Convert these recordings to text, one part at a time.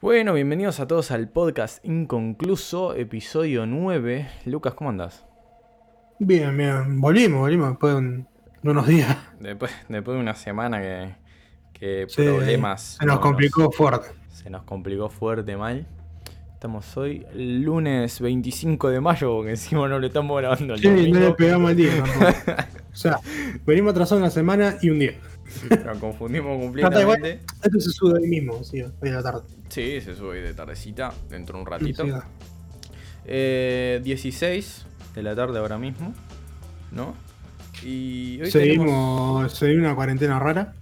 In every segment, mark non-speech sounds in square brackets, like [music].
Bueno, bienvenidos a todos al podcast inconcluso, episodio 9. Lucas, ¿cómo andás? Bien, bien. Volvimos, volvimos después de, un- de unos días. Después, después de una semana que, que Sí, problemas... Se nos no, complicó fuerte. se nos complicó fuerte mal. Estamos hoy lunes 25 de mayo, porque encima no lo estamos grabando el Sí, no le pegamos el día. [laughs] O sea, venimos atrasados una semana y un día. [laughs] Nos confundimos No, completamente. Esto se sube hoy mismo, sí, hoy a la tarde. Sí, se sube hoy de tardecita, dentro de un ratito. Sí, Eh, 16 de la tarde ahora mismo, ¿no? Y hoy tenemos- seguimos, seguimos una cuarentena rara.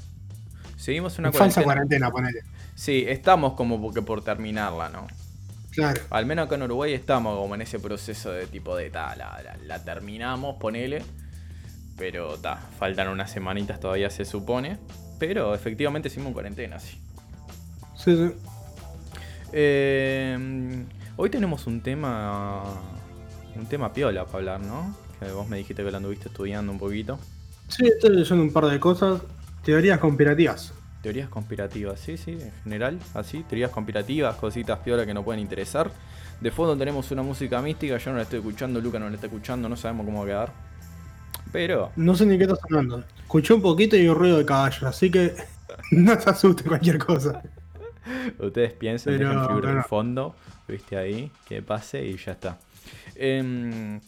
seguimos una Falsa cuarentena. cuarentena, ponele. Sí, estamos como porque por terminarla, ¿no? Claro. Al menos acá en Uruguay estamos como en ese proceso de tipo de ta, la, la- la terminamos, ponele. Pero ta, faltan unas semanitas todavía se supone. Pero efectivamente en cuarentena, sí. Sí, sí. Eh, hoy tenemos un tema. Un tema piola para hablar, ¿no? Que vos me dijiste que lo anduviste estudiando un poquito. Sí, estoy leyendo un par de cosas. Teorías conspirativas. Teorías conspirativas, sí, sí, en general, así. Teorías conspirativas, cositas piola que nos pueden interesar. De fondo tenemos una música mística, yo no la estoy escuchando, Luca no la está escuchando, no sabemos cómo va a quedar. Pero, No sé ni qué está sonando. Escuché un poquito y un ruido de caballo, así que [laughs] no se asuste cualquier cosa. ustedes piensen, Pero, dejen fluir el pero- fondo, viste ahí, que pase y ya está. Em,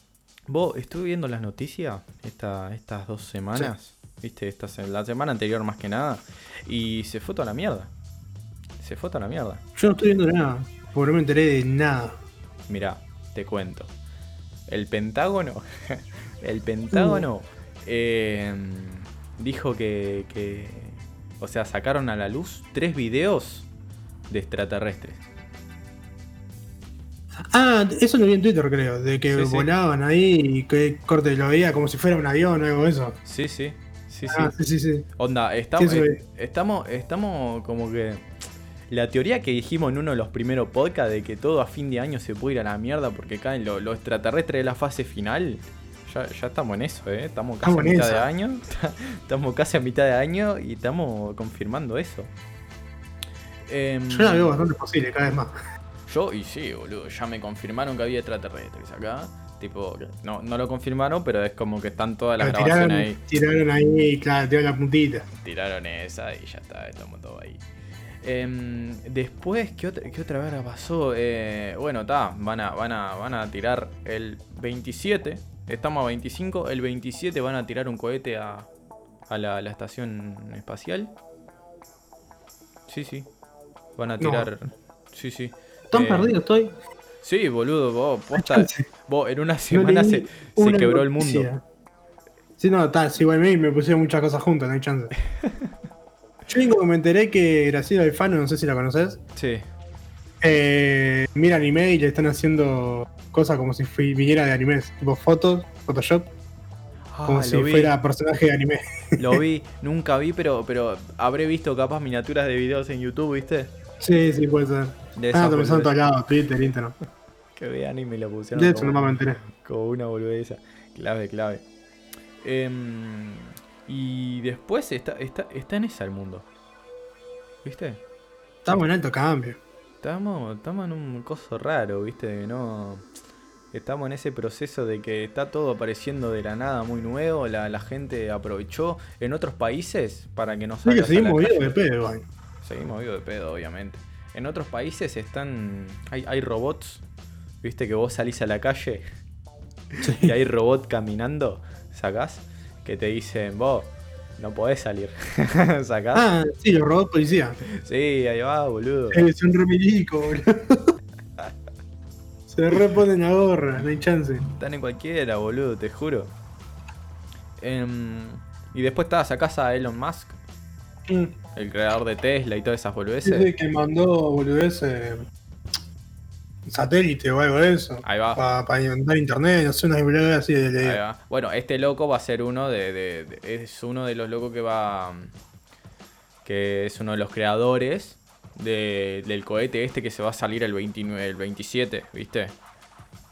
vos, estuve viendo las noticias esta, estas dos semanas, viste, esta, la semana anterior más que nada, y se fue toda la mierda. Se fue toda la mierda. Yo no estoy viendo nada, porque no me enteré de nada. Mirá, te cuento. El Pentágono. [laughs] el Pentágono eh, dijo que, que- O sea, sacaron a la luz tres videos de extraterrestres. Ah, eso lo vi en Twitter, creo, de que Sí, sí. volaban ahí y que corte lo veía como si fuera un avión o algo de eso. Sí, sí. Sí, sí. Ah, sí, sí, sí. Onda, estamos, eh, estamos, estamos como que. La teoría que dijimos en uno de los primeros podcasts de que todo a fin de año se puede ir a la mierda porque caen los lo extraterrestres de la fase final. Ya, ya estamos en eso, ¿eh? Estamos casi Estamos a mitad de año. [laughs] Estamos casi a mitad de año y estamos confirmando eso. Em, Yo la veo bastante posible cada vez más. yo, y sí, boludo, ya me confirmaron que había extraterrestres acá. Tipo, no, no lo confirmaron, pero es como que están todas las Pero grabaciones tiraron, ahí. tiraron ahí claro, tiraron la puntita. Tiraron esa y ya está, estamos todos ahí. Em, después, ¿qué otra, qué otra verga pasó? Eh, bueno, está, van a, van, a, van a tirar el 27, estamos a 25, el 27 van a tirar un cohete a, a la, la estación espacial. Sí, sí, van a No. tirar... Sí, sí. Tan Eh, perdido estoy. Sí, boludo, vos, posta, vos en una No semana se, quebró el mundo. Sí, no, tal, sí, igual me, me pusieron muchas cosas juntas, no hay chance. [laughs] Yo me enteré que Graciela Alfano, no sé si la conoces, Sí. Eh, mira anime y le están haciendo cosas como si viniera de animes, tipo fotos, Photoshop, como Ah, si lo vi. fuera personaje de anime. Lo vi, [laughs] nunca vi, pero, pero habré visto capaz miniaturas de videos en YouTube, ¿viste? Sí, sí, puede ser. De Ah, son en todos lados, Twitter, Instagram. que vean y me lo pusieron De como, nomás me enteré. como una boludeza. Clave, clave. Em, y después está, está, está en esa el mundo. ¿Viste? Estamos en alto cambio. Estamos, estamos en un coso raro, ¿viste? Que no... Estamos en ese proceso de que está todo apareciendo de la nada muy nuevo, la, la gente aprovechó en otros países para que no Sí, que salgas a la seguimos vivos de pedo, igual. Seguimos vivos de pedo, obviamente. En otros países están. Hay, hay robots. Viste que vos salís a la calle y hay robot caminando, sacás, que te dicen, vos, no podés salir. [laughs] ¿Sacás? Ah, sí, los robots policía. Sí, ahí va, boludo. Eh, son re milico, boludo. [laughs] Se reponen la gorra, no hay chance. Están en cualquiera, boludo, te juro. Em, y después está, sacás a Elon Musk, Mm. el creador de Tesla y todas esas boludeces. sí, que mandó boludez eh, satélite o algo de eso. Ahí va. Para inventar internet, no sé, una boludez así de Ahí leer. va. Bueno, este loco va a ser uno de, de- de- Es uno de los locos que va. Que es uno de los creadores de- del cohete este que se va a salir el 29, el 27, ¿viste?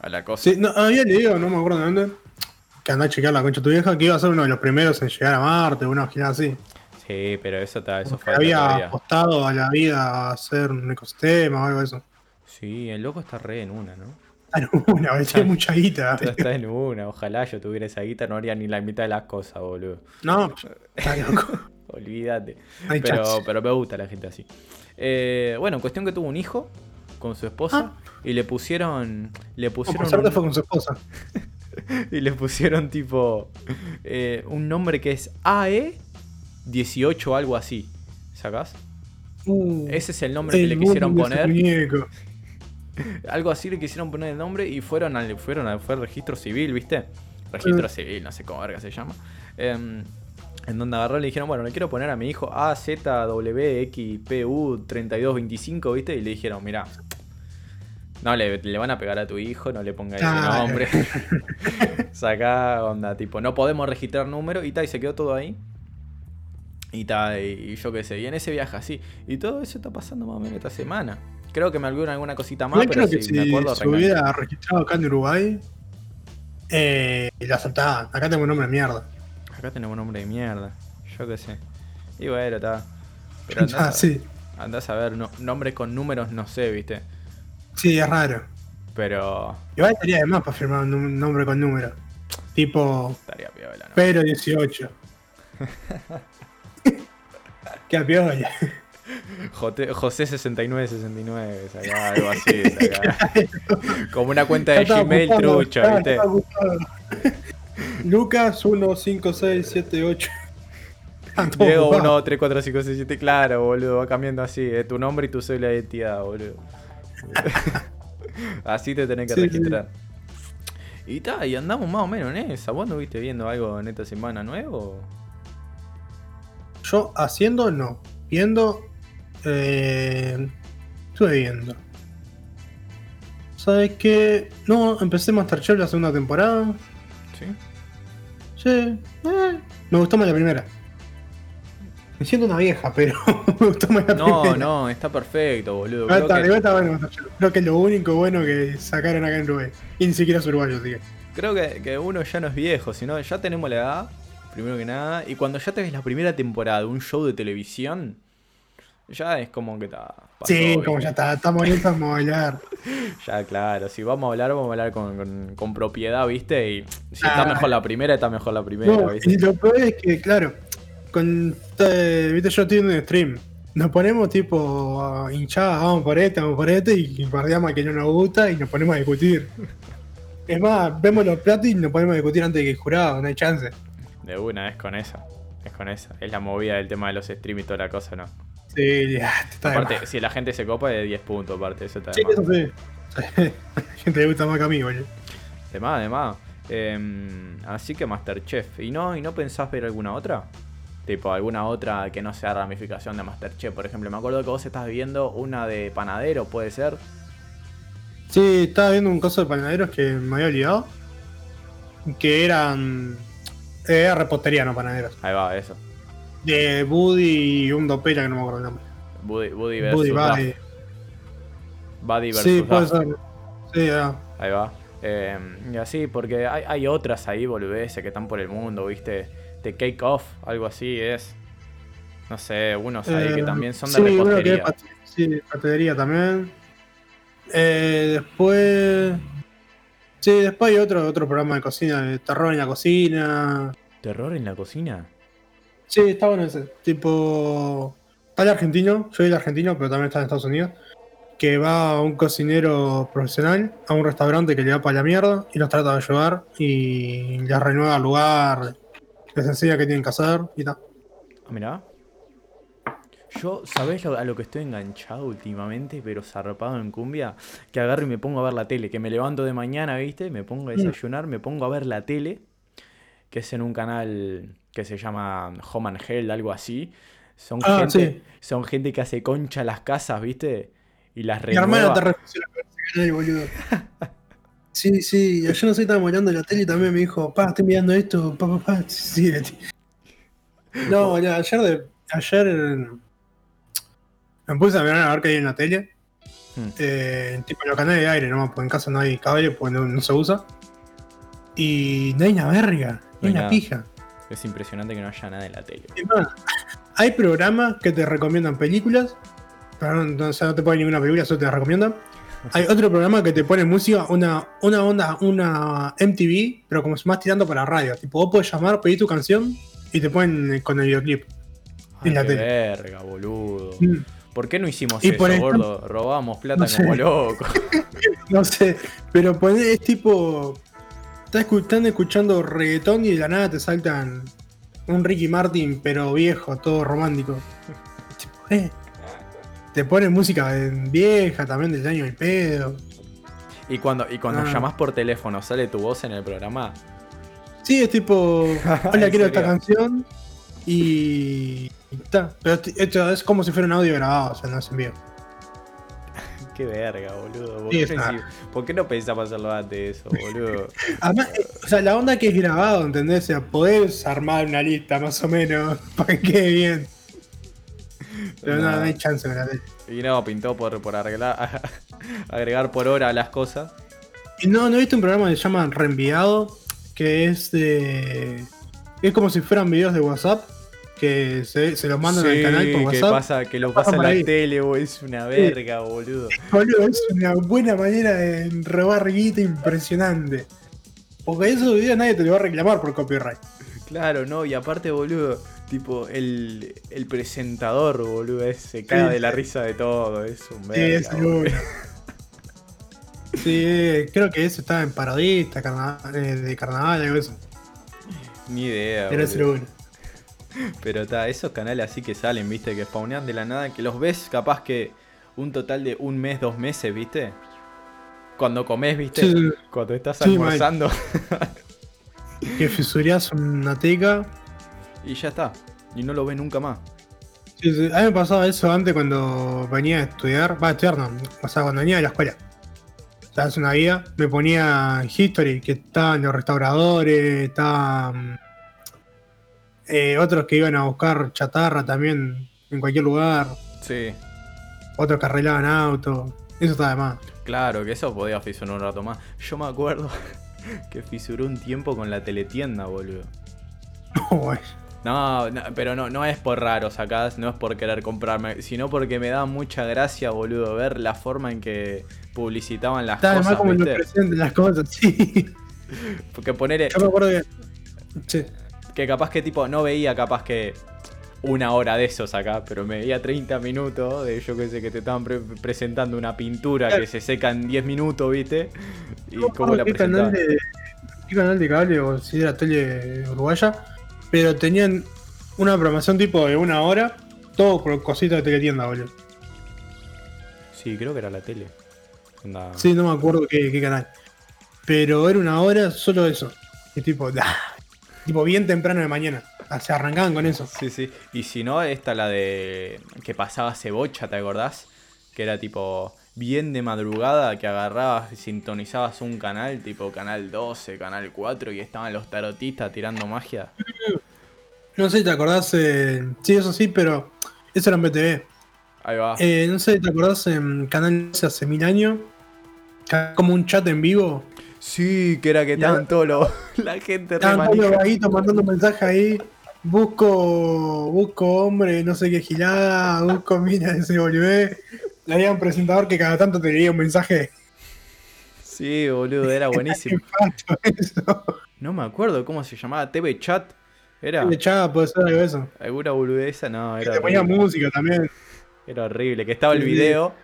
A la cosa. Sí, no, había leído, no me acuerdo de dónde, que andá a chequear la concha tu vieja, que iba a ser uno de los primeros en llegar a Marte, una gira así. Sí, pero eso, está, eso falta había todavía. apostado a la vida a hacer un ecosistema o algo de eso. Sí, el loco está re en una, ¿no? Ah, no, una [laughs] tiene mucha guita. Está, está en una. Ojalá yo tuviera esa guita, no haría ni la mitad de las cosas, boludo. No, está loco. [laughs] Olvídate. No hay Pero, chance. pero me gusta la gente así. Eh, bueno, cuestión que tuvo un hijo con su esposa y le pusieron. Le No, pusieron. por suerte un- fue con su esposa. [laughs] y le pusieron tipo. eh, un nombre que es AE18 o algo así. ¿Sacás? Uh, Ese es el nombre que le quisieron poner. muñeco. Algo así le quisieron poner el nombre y fueron al, fueron al, fue al registro civil, ¿viste? Registro Mm. civil, no sé cómo verga se llama. Em, en donde agarró y le dijeron, bueno, le quiero poner a mi hijo AZWXPU3225, ¿viste? Y le dijeron, mira, no le, le van a pegar a tu hijo, no le pongas ese nombre. [laughs] Sacá, onda, tipo, no podemos registrar número y tal, y se quedó todo ahí. Y tal, y, y yo qué sé, y en ese viaje así. Y todo eso está pasando más o menos esta semana. Creo que me olvidó alguna cosita más, Yo pero creo que me si se hubiera registrado acá en Uruguay, eh, la saltaban. Acá tengo un nombre de mierda. Acá tenemos nombre de mierda. Yo qué sé. Y bueno, está. Pero [laughs] andás, Ah, a, sí. andás a ver, no, nombres con números no sé, viste. Sí, es raro. Pero Igual estaría de más para firmar un nombre con número. Tipo estaría piola, ¿no? Pedro 18. [laughs] Qué piola. Jote- José 6969, sacá, [laughs] algo así, sacá. Como una cuenta de Gmail apuntando, trucho, ya viste. [laughs] Lucas 15678. [laughs] Diego 1, 3, 4, 5, 6, 7, claro, boludo, va cambiando así, eh, tu nombre y tu cédula de identidad, boludo. así te tenés que Sí, sí. registrar. Y ta, y andamos más o menos en esa. ¿Vos no viste viendo algo en esta semana nuevo? Yo haciendo no. Viendo. Eh, estuve viendo. ¿Sabes qué? No, empecé Masterchef la segunda temporada. Sí. Sí. eh, me gustó más la primera. Me siento una vieja, pero [laughs] me gustó más la No, primera. no, está perfecto, boludo. Creo está, que, está bueno. Creo que es lo único bueno que sacaron acá en Uruguay. Y ni siquiera es uruguayo, que. creo que, que uno ya no es viejo, sino ya tenemos la edad, primero que nada. Y cuando ya te ves la primera temporada de un show de televisión, ya es como que está. Sí, como ya está, estamos listos para bailar. [laughs] Ya, claro, si vamos a hablar, vamos a hablar con, con- con propiedad, ¿viste? Y si Ah. está mejor la primera, está mejor la primera, No, ¿viste? y lo peor es que, claro, con. eh, Viste, yo estoy en un stream. Nos ponemos tipo a hinchar, vamos por este, vamos por este, y bardeamos a que no nos gusta y nos ponemos a discutir. [laughs] Es más, vemos los platos y nos ponemos a discutir antes de que el jurado, no hay chance. De una, es con esa. Es con esa. Es la movida del tema de los streams y toda la cosa, ¿no? Sí, ya, está de Aparte, si la gente se copa, de 10 puntos, aparte, eso está Sí, eso sí. La [laughs] gente le gusta más que a mí, boludo. De más, de más. Em, así que Masterchef. ¿Y no, ¿Y no pensás ver alguna otra? Tipo, alguna otra que no sea ramificación de Masterchef. Por ejemplo, me acuerdo que vos estás viendo una de panadero, puede ser. Sí, estaba viendo un caso de panaderos que me había olvidado. Que eran. eh, Era repostería, no panaderos. Ahí va, eso. De Buddy y un dopera que no me acuerdo el nombre. Buddy, Buddy versus Buddy. Buddy. Buddy versus Sí, puede ser. Sí, ya. Ahí va. Em, y así, porque hay, hay otras ahí, boludeces, que están por el mundo, ¿viste? De Cake Off, algo así es. No sé, unos ahí que Eh, también son de sí, repostería. sí, pastelería también. Eh, después. Sí, después hay otro, otro programa de cocina, de terror en la cocina. ¿Terror en la cocina? Sí, está bueno ese. Tipo. Está el argentino, yo soy el argentino, pero también está en Estados Unidos. Que va un cocinero profesional a un restaurante que le da para la mierda y los trata de ayudar y les renueva el lugar, les enseña qué tienen que hacer y tal. Ah, mirá. Yo, ¿sabés lo- a lo que estoy enganchado últimamente, pero zarpado en cumbia? Que agarro y me pongo a ver la tele, que me levanto de mañana, ¿viste? Me pongo a Mm. desayunar, me pongo a ver la tele, que es en un canal que se llama Home and Hell, algo así. Son, Ah, gente, son gente que hace concha las casas, ¿viste? Y las Mi hermana te renueva. refirió a canal, boludo. [laughs] Sí, sí, yo no sé, estaba mirando la tele y también me dijo, pa, estoy mirando esto, pa, pa, pa. Sí. No, [laughs] ayer de. Ayer me puse a mirar a ver qué hay en la tele. Hmm. Eh, tipo los canales de aire, ¿no? Porque en casa no hay cable, porque no, no se usa. Y no hay una verga, no No hay hay una nada. pija. Es impresionante que no haya nada en la tele. Hay programas que te recomiendan películas, pero no, no- o sea, no te ponen ninguna película, solo te recomiendan. Hay otro programa que te pone música, una, una onda, una MTV, pero como es más tirando para radio. Tipo, vos podés llamar, pedir tu canción y te ponen con el videoclip. Ay, en la qué tele. verga, boludo. Mm, ¿Por qué no hicimos Y eso, por ejemplo- gordo? Robábamos plata No sé. como locos. [laughs] No sé, pero es tipo. Están escuchando reggaetón y de la nada te saltan un Ricky Martin, pero viejo, todo romántico. Eh, Te ponen música vieja también del año del pedo. Y cuando, y cuando Ah. llamás por teléfono, ¿sale tu voz en el programa? Sí, es tipo. [laughs] Hola, ¿En quiero esta canción. Y. y está. Pero esto es como si fuera un audio grabado, o sea, no es en vivo. Qué verga, boludo. ¿Por, Sí, qué, no una- hici- por qué no pensamos hacerlo antes de eso, [laughs] boludo? Además, o sea, la onda que es grabado, ¿entendés? O sea, podés armar una lista más o menos [laughs] para que quede bien. Pero no, No. no hay chance tele. Y no, pintó por, por arreglar, [laughs] agregar por hora las cosas. No, no he visto un programa que se llama Reenviado, que es de. Es como si fueran videos de WhatsApp, que se, se los mandan al Sí, canal por que WhatsApp. pasa, que lo Pasan pasa en la ahí. tele, boludo, es una verga, boludo. Boludo, es una buena manera de robar guita impresionante. Porque esos videos nadie te lo va a reclamar por copyright. Claro, no, y aparte, boludo, tipo, el, el presentador, boludo, es- se caga Sí, de la sí. risa de todo, es un Sí, verga, es boludo. bueno. [laughs] Sí, creo que eso estaba en parodista, carnaval, eh, de carnaval, algo eso. Ni idea, Era bueno. Pero está, esos canales así que salen, viste, que spawnean de la nada, que los ves capaz que un total de un mes, dos meses, viste. Cuando comes, viste, Sí, cuando estás Sí, almorzando [laughs] que fisurías una teca. y ya está. Y no lo ves nunca más. Sí. A mí me pasaba eso antes cuando venía a estudiar. Va, a estudiar no. O sea, cuando venía de la escuela. O sea, hace una vida. Me ponía History, que estaban los restauradores, estaban. Eh, otros que iban a buscar chatarra también en cualquier lugar. Sí, Otros que arreglaban autos. Eso está de más. claro, que eso podía fisurar un rato más. Yo me acuerdo [laughs] que fisuró un tiempo con la teletienda, boludo. [laughs] Uy, No, no, pero no, no es por raro sacás, no es por querer comprarme, sino porque me da mucha gracia, boludo, ver la forma en que publicitaban las Está de más cosas, como lo presentan las cosas, [laughs] sí. Porque poner Yo me acuerdo que. Sí. Que capaz que tipo no veía capaz que una hora de esos acá, pero me veía 30 minutos de yo que sé que te estaban pre- presentando una pintura Claro. que se seca en 10 minutos, ¿viste? Y No cómo la canal presentaban. de, qué canal de cable o si era tele uruguaya, pero tenían una programación tipo de una hora, todo por cositas de teletienda, boludo. Sí, creo que era la tele. Onda- Sí, no me acuerdo qué, qué canal. Pero era una hora solo eso. Y tipo, [laughs] ¡ah! Tipo bien temprano de mañana. O sea, arrancaban con eso. Sí, sí. Y si no, esta la de que pasaba cebocha, ¿te acordás? Que era tipo bien de madrugada, que agarrabas y sintonizabas un canal, tipo canal 12, canal 4, y estaban los tarotistas tirando magia. No sé si te acordás. eh, sí, eso sí, pero eso era en BTV. Ahí va. Eh, no sé te acordás en Canal 12 hace mil años. Como un chat en vivo. Sí, que era que estaban todos los. [laughs] La gente todos los vaguitos mandando mensajes ahí. Busco, busco hombre, no sé qué gilada, busco mina de CW. Le había un presentador que cada tanto te leía un mensaje. Sí, boludo, era [laughs] buenísimo. No me acuerdo cómo se llamaba. TV Chat. Era. De chava, puede ser algo de eso. ¿Alguna boludeza? No, Que era te ponía música también. Era horrible. Que estaba el video.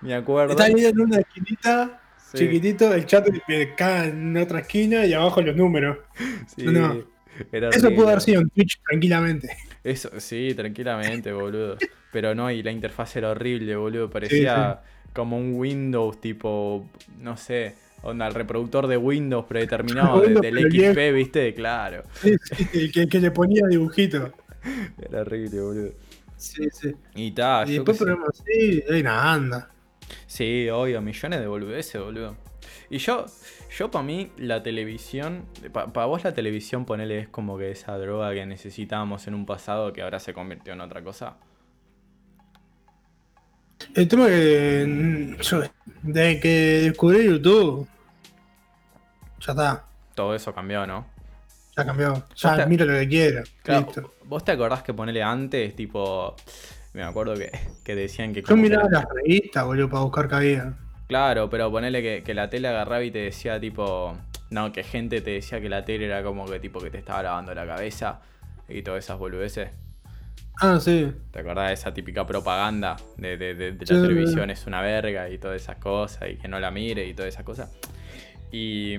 Me acuerdo. Está ahí en una esquinita, Sí, chiquitito, el chat acá en otra esquina y abajo los números. sí, no. Era Eso pudo haber sido en Twitch tranquilamente. Eso, sí, tranquilamente, boludo. [laughs] Pero no, y la interfaz era horrible, boludo. Parecía como un Windows tipo, no sé, onda, el reproductor de Windows predeterminado [laughs] Windows, del XP, ¿viste? Claro. Sí, sí, el que, que le ponía dibujito. [laughs] Era horrible, boludo. Sí, sí. Y ta, y después ponemos así, hay una anda. Sí, obvio, millones de boludeces, boludo. Y yo, yo para mí, la televisión, para vos la televisión, ponele, es como que esa droga que necesitábamos en un pasado que ahora se convirtió en otra cosa. El tema que yo, de que descubrí YouTube, ya está. Todo eso cambió, ¿no? Ya cambió. Ya mira lo que quiera. Claro, Listo. ¿Vos te acordás que ponele antes, tipo. Me acuerdo que, que decían que. Yo que miraba la- las revistas, boludo, para buscar cabida. Claro, pero ponele que, que la tele agarraba y te decía, tipo. No, que gente te decía que la tele era como que tipo que te estaba lavando la cabeza y todas esas boludeces. Ah, sí. ¿Te acordás de esa típica propaganda de, de- de- de Sí. la televisión es una verga y todas esas cosas y que no la mire y todas esas cosas? Y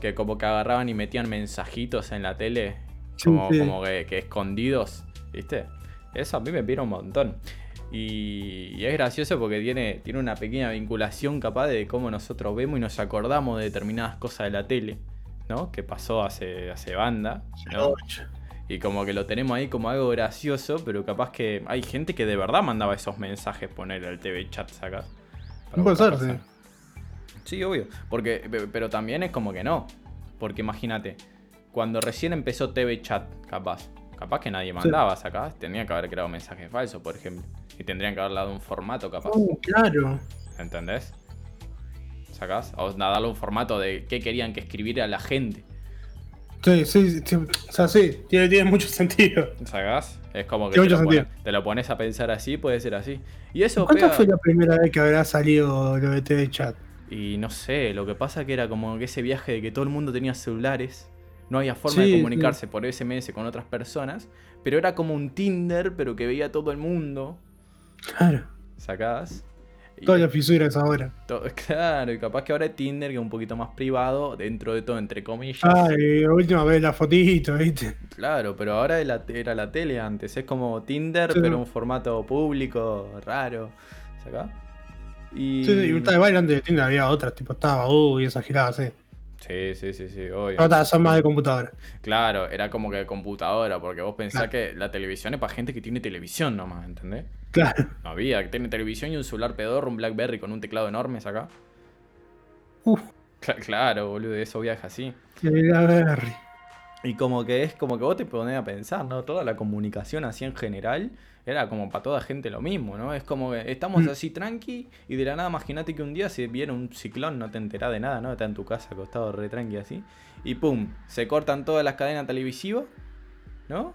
que como que agarraban y metían mensajitos en la tele, como, sí. como que, que escondidos, ¿viste? Eso a mí me pira un montón. Y, y es gracioso porque tiene, tiene una pequeña vinculación capaz de cómo nosotros vemos y nos acordamos de determinadas cosas de la tele, ¿no? Que pasó hace, hace banda, ¿no? Y como que lo tenemos ahí como algo gracioso, pero capaz que hay gente que de verdad mandaba esos mensajes poner al TV chat, ¿sacas? Para Puede ser, sí. Sí, obvio. Porque, pe- pero también es como que no. Porque imagínate, cuando recién empezó TV chat, capaz. Capaz que nadie mandaba, ¿sacás? Tendría que haber creado mensajes falsos, por ejemplo. Y tendrían que haber dado un formato, capaz. Oh, claro. ¿Entendés? ¿Sacás? O darle un formato de qué querían que escribiera la gente. Sí, sí, sí. O sea, sí, tiene, tiene mucho sentido. ¿Sacás? Es como que te lo, pones, te lo pones a pensar así, puede ser así. Y eso ¿Cuánto pega- fue la primera vez que habrá salido lo de TV Chat? Y no sé, lo que pasa que era como que ese viaje de que todo el mundo tenía celulares, no había forma Sí, de comunicarse por SMS con otras personas, pero era como un Tinder, pero que veía todo el mundo, Claro. Y Todas las fisuras ahora. [laughs] claro, y capaz que ahora es Tinder, que es un poquito más privado, dentro de todo, entre comillas. Ay, la última vez la fotito, ¿viste? Claro, pero ahora era la, tele antes, es como Tinder, Sí. pero un formato público, raro, ¿sacás? Y... Sí, sí, y estaba antes de Tinder había otras, tipo estaba uh y esas giradas, sí. Sí, sí, sí, obvio. Son más de computadora. Claro, era como que computadora, porque vos pensás Claro. que la televisión es para gente que tiene televisión nomás, ¿entendés? Claro. No había, que tiene televisión y un celular pedorro, un Blackberry con un teclado enorme acá. Uf, Cla- claro, boludo, eso viaja así. que la Berry. Y como que es como que vos te ponés a pensar, ¿no? Toda la comunicación así en general era como para toda gente lo mismo, ¿no? Es como que estamos Mm. así tranqui y de la nada, imagínate que un día se viene un ciclón, no te enterás de nada, ¿no? Estás en tu casa acostado re tranqui así. Y pum, se cortan todas las cadenas televisivas, ¿no?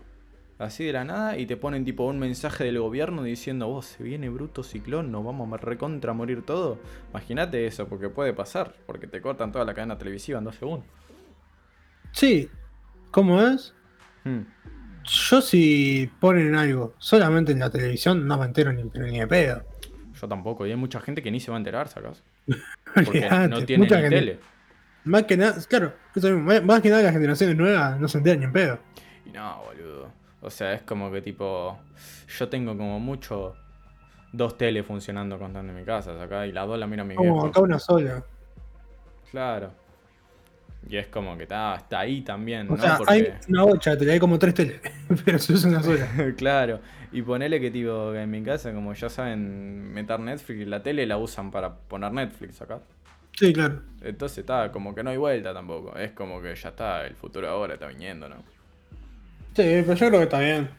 Así de la nada y te ponen tipo un mensaje del gobierno diciendo, vos, se viene bruto ciclón, nos vamos a recontra morir todo. Imagínate eso, porque puede pasar, porque te cortan toda la cadena televisiva en dos segundos. Sí, ¿cómo es? Hmm. Yo si ponen algo solamente en la televisión no me entero ni, ni de pedo. Yo tampoco, y hay mucha gente que ni se va a enterar, ¿sacas? [laughs] Porque no tiene mucha ni gente- tele. Más que nada, claro, más- que nada las generaciones nuevas no se enteran ni en pedo. Y no, boludo. O sea, es como que tipo. Yo tengo como mucho. Dos teles funcionando constante en mi casa, acá, y las dos la miro a mi Como acá una sola. Claro. Y es como que está, está ahí también, O ¿no? sea, Porque- hay una bocha tele, hay como tres teles, [laughs] pero se usa una sola. [laughs] claro. Y ponele que tipo, que en mi casa, como ya saben meter Netflix, la tele la usan para poner Netflix acá. Sí, claro. Entonces está, como que no hay vuelta tampoco. Es como que ya está, el futuro ahora está viniendo, ¿no? Sí, pero yo creo que está bien.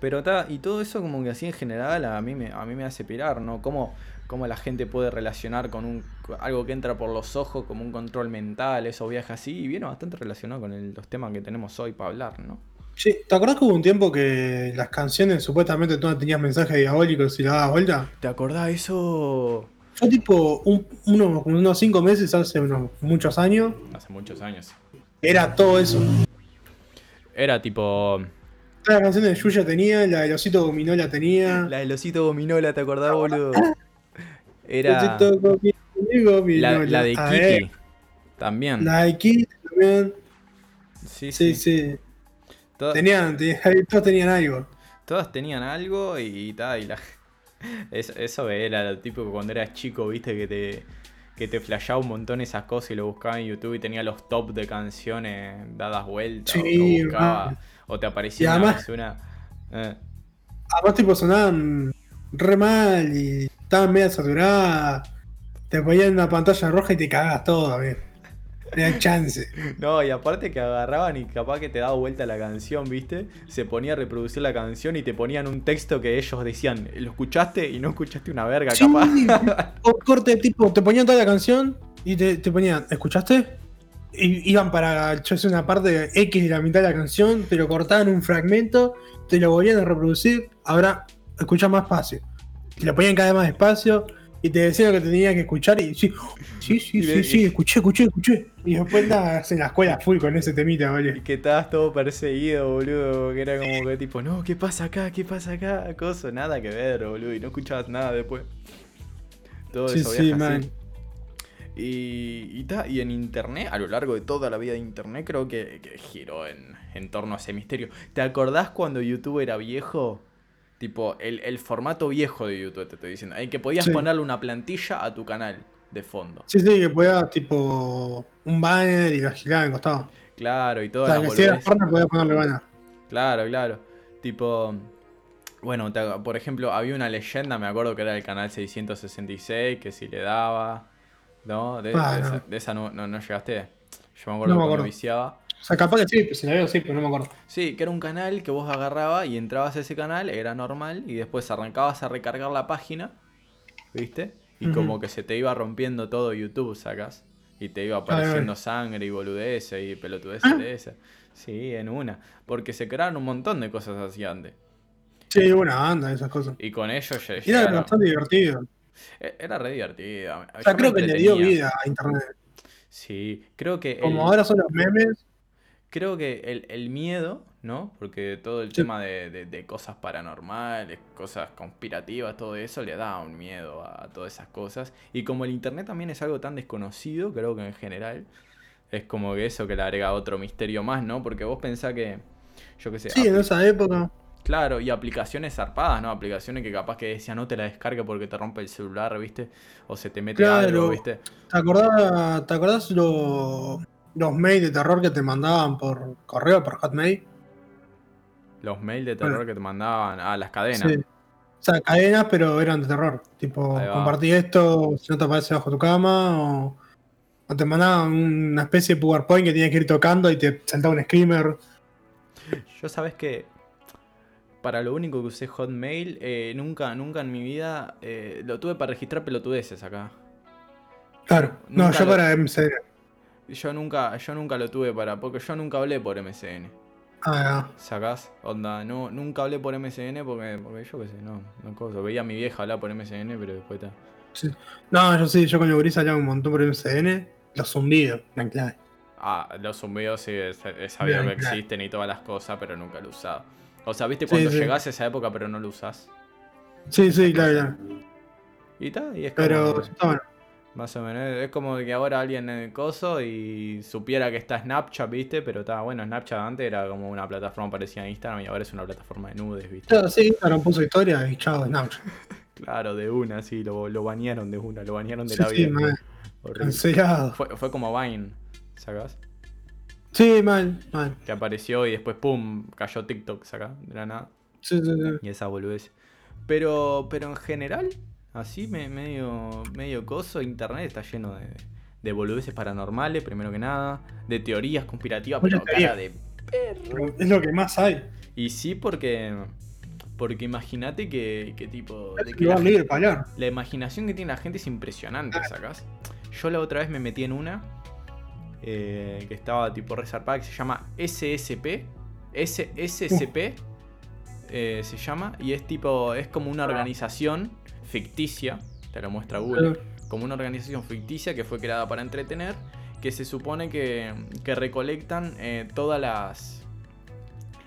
Pero está, y todo eso como que así en general a mí me, a mí me hace pirar, ¿no? Cómo, cómo la gente puede relacionar con un algo que entra por los ojos como un control mental, eso viaja así, y viene bastante relacionado con el- los temas que tenemos hoy para hablar, ¿no? Sí, ¿te acordás que hubo un tiempo que las canciones supuestamente todas tenían mensajes diabólicos y la dabas vuelta? ¿Te acordás eso? Yo tipo un- uno- unos cinco meses, hace unos muchos años, Hace muchos años. era todo eso. Era tipo... Las canciones de Yuya tenía, la de Osito Gominola tenía. La del osito gominola, ¿te acordás, boludo? Era la, la de Kitty. eh, También. La de Kitty también. Sí, Sí, sí. sí. To- Tenían, te- todos tenían algo. Todas tenían algo y tal, y la... [laughs] es- eso era lo típico cuando eras chico, viste, que te, que te flashaba un montón esas cosas y lo buscaba en YouTube y tenía los top de canciones dadas vueltas. o, Sí, buscaba, o te aparecía Y además- una... eh, Además, tipo, sonaban re mal y estaban medio saturadas. Te ponían una pantalla roja y te cagas todo, bien. No hay chance. [laughs] No, y aparte que agarraban y capaz que te daba vuelta la canción, ¿viste? Se ponía a reproducir la canción y te ponían un texto que ellos decían, ¿lo escuchaste? Y no escuchaste una verga, Sí, capaz. [laughs] o corte, tipo, te ponían toda la canción y te, te ponían, ¿escuchaste? i- iban para, yo sé, una parte de X de la mitad de la canción, te lo cortaban un fragmento, te lo volvían a reproducir, ahora escucha más despacio. Te lo ponían cada vez más despacio y te decían lo que tenías que escuchar y sí, sí, sí, Y sí, le- sí, escuché, escuché, escuché. Y después estabas [laughs] en la escuela full con ese temita, boludo. Y que estabas todo perseguido, boludo. Que era como que tipo, no, ¿qué pasa acá? ¿Qué pasa acá? Cosa, nada que ver, boludo. Y no escuchabas nada después. Todo Sí, eso sí, man. Y, y, ta, y en internet, a lo largo de toda la vida de internet, creo que, que giró en, en torno a ese misterio. ¿Te acordás cuando YouTube era viejo? Tipo, el, el formato viejo de YouTube, te estoy diciendo. En que podías Sí. ponerle una plantilla a tu canal de fondo. Sí, sí, que podía tipo un banner y la giraba en costado. Claro, y O toda sea, que si era porno podía ponerle banner. Claro, claro. Tipo, bueno, te- por ejemplo, había una leyenda, me acuerdo que era el canal 666, que si le daba, ¿no? De, Ah, de no. esa, de esa no, no- no llegaste. Yo me acuerdo me cuando viciaba. O sea, capaz que sí, pues si la veo, sí, pero no me acuerdo. Sí, que era un canal que vos agarrabas y entrabas a ese canal, era normal, y después arrancabas a recargar la página, ¿viste? Y como que se te iba rompiendo todo YouTube, sacas. Y te iba apareciendo sangre y boludeces y pelotudeces Ah. de esas. Sí, en una. Porque se crearon un montón de cosas así antes. Sí, una banda, esas cosas. Y con ellos lle- Y era llegaron- bastante divertido. E- Era re divertido. O sea, Yo creo que le dio vida a internet. Sí, creo que Como el, ahora son los memes, creo que el, el miedo, ¿no? Porque todo el Sí. tema de, de- de cosas paranormales, cosas conspirativas, todo eso le da un miedo a todas esas cosas. Y como el internet también es algo tan desconocido, creo que en general es como que eso que le agrega otro misterio más, ¿no? Porque vos pensás que, yo qué sé, sí, en esa época. Claro, y aplicaciones zarpadas, ¿no? Aplicaciones que capaz que decían no te la descargue porque te rompe el celular, ¿viste? O se te mete Claro. algo, ¿viste? ¿Te acordás, ¿te acordás lo- los mails de terror que te mandaban por correo, por Hotmail? Los mails de terror Bueno. que te mandaban a las cadenas. Sí. O sea, cadenas, pero eran de terror. Tipo, compartí esto, si no te aparece bajo tu cama, o, o te mandaban una especie de PowerPoint que tenías que ir tocando y te saltaba un screamer. Yo sabes que para lo único que usé Hotmail, eh, nunca, nunca en mi vida eh, lo tuve para registrar pelotudeces acá. Claro, no, yo lo- para MCN. Yo nunca, yo nunca lo tuve para, porque yo nunca hablé por MSN. Ah, ¿Sacás? Onda, no, nunca hablé por MSN porque, porque yo qué sé, no, no cosa. Veía a mi vieja hablar por MSN, pero después está. no, yo sí, yo con el gris hablaba un montón por MCN, los zumbidos, la clave. Ah, los zumbidos sí, Bien, que existen y todas las cosas, pero nunca lo he usado. O sea, ¿viste Sí, cuando sí. llegás a esa época pero no lo usás? Sí, sí, claro, claro. Y está, y es Pero está bueno. Más o menos. Es como que ahora alguien en el coso y supiera que está Snapchat, ¿viste? Pero está bueno, Snapchat antes era como una plataforma parecida a Instagram y ahora es una plataforma de nudes, ¿viste? Claro, sí, Instagram puso historia y chao, Snapchat. [laughs] Claro, de una, sí, lo, lo banearon de una, lo banearon de Sí, la sí, vida. Horrible. cancelado. Fue, fue como Vine, ¿sacás? Sí, mal, mal. Que apareció y después, pum, cayó TikTok, ¿sacás? De la nada. Sí, sí, sí. Y esa boludez. Pero, pero en general, así me- medio, medio coso, internet está lleno de, de boludeces paranormales, primero que nada, de teorías conspirativas, pero cara de perro. Es lo que más hay. Y sí, porque. Porque imagínate que, que tipo. De que la, hablar. la imaginación que tiene la gente es impresionante, ¿sacás? Yo la otra vez me metí en una. eh, que estaba tipo resarpada, que se llama SSP. S SSP. eh, se llama. Y es tipo. Es como una organización ficticia. Te lo muestra Google como una organización ficticia que fue creada para entretener, que se supone que, que recolectan eh, todas las,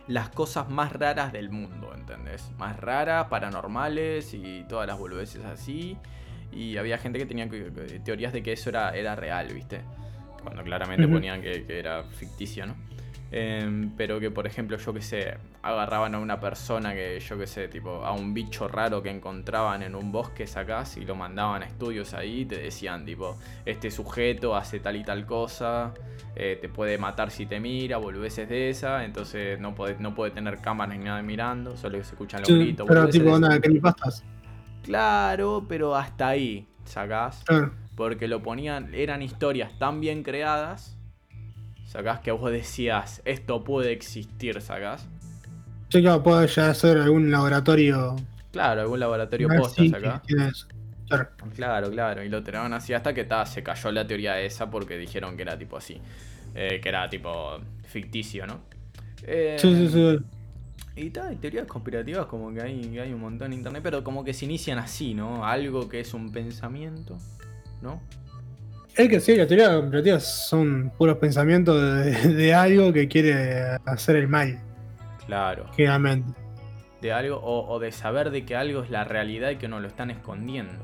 las cosas más raras del mundo, ¿entendés? Más raras, paranormales y todas las boludeces así. Y había gente que tenía teorías de que eso era, era real, ¿viste? Cuando claramente ponían que, que era ficticio, ¿no? Em, pero que, por ejemplo, yo que sé, agarraban a una persona que, yo que sé, tipo, a un bicho raro que encontraban en un bosque sacás y lo mandaban a estudios ahí y te decían, tipo, este sujeto hace tal y tal cosa, eh, te puede matar si te mira, boludeces de esa, entonces no puede, no puede tener cámaras ni nada mirando, solo se escuchan los Sí, gritos. pero tipo, de esas. onda, creepypastas. Claro, pero hasta ahí, sacás. Porque lo ponían, eran historias tan bien creadas, sacás que vos decías, esto puede existir, sacás. Sí, claro, puede ya ser algún laboratorio. Claro, algún laboratorio nazi posta. Claro. Claro, claro, y lo tiraron así hasta que ta, se cayó la teoría esa porque dijeron que era tipo así. eh, que era tipo ficticio, ¿no? Eh, Sí, sí, sí. Y tal, teorías conspirativas como que hay, que hay un montón en internet, pero como que se inician así, ¿no? Algo que es un pensamiento, ¿no? Es que sí, las teorías conspirativas son puros pensamientos de, de algo que quiere hacer el mal, Claro. generalmente. De algo, o, o de saber de que algo es la realidad y que no lo están escondiendo,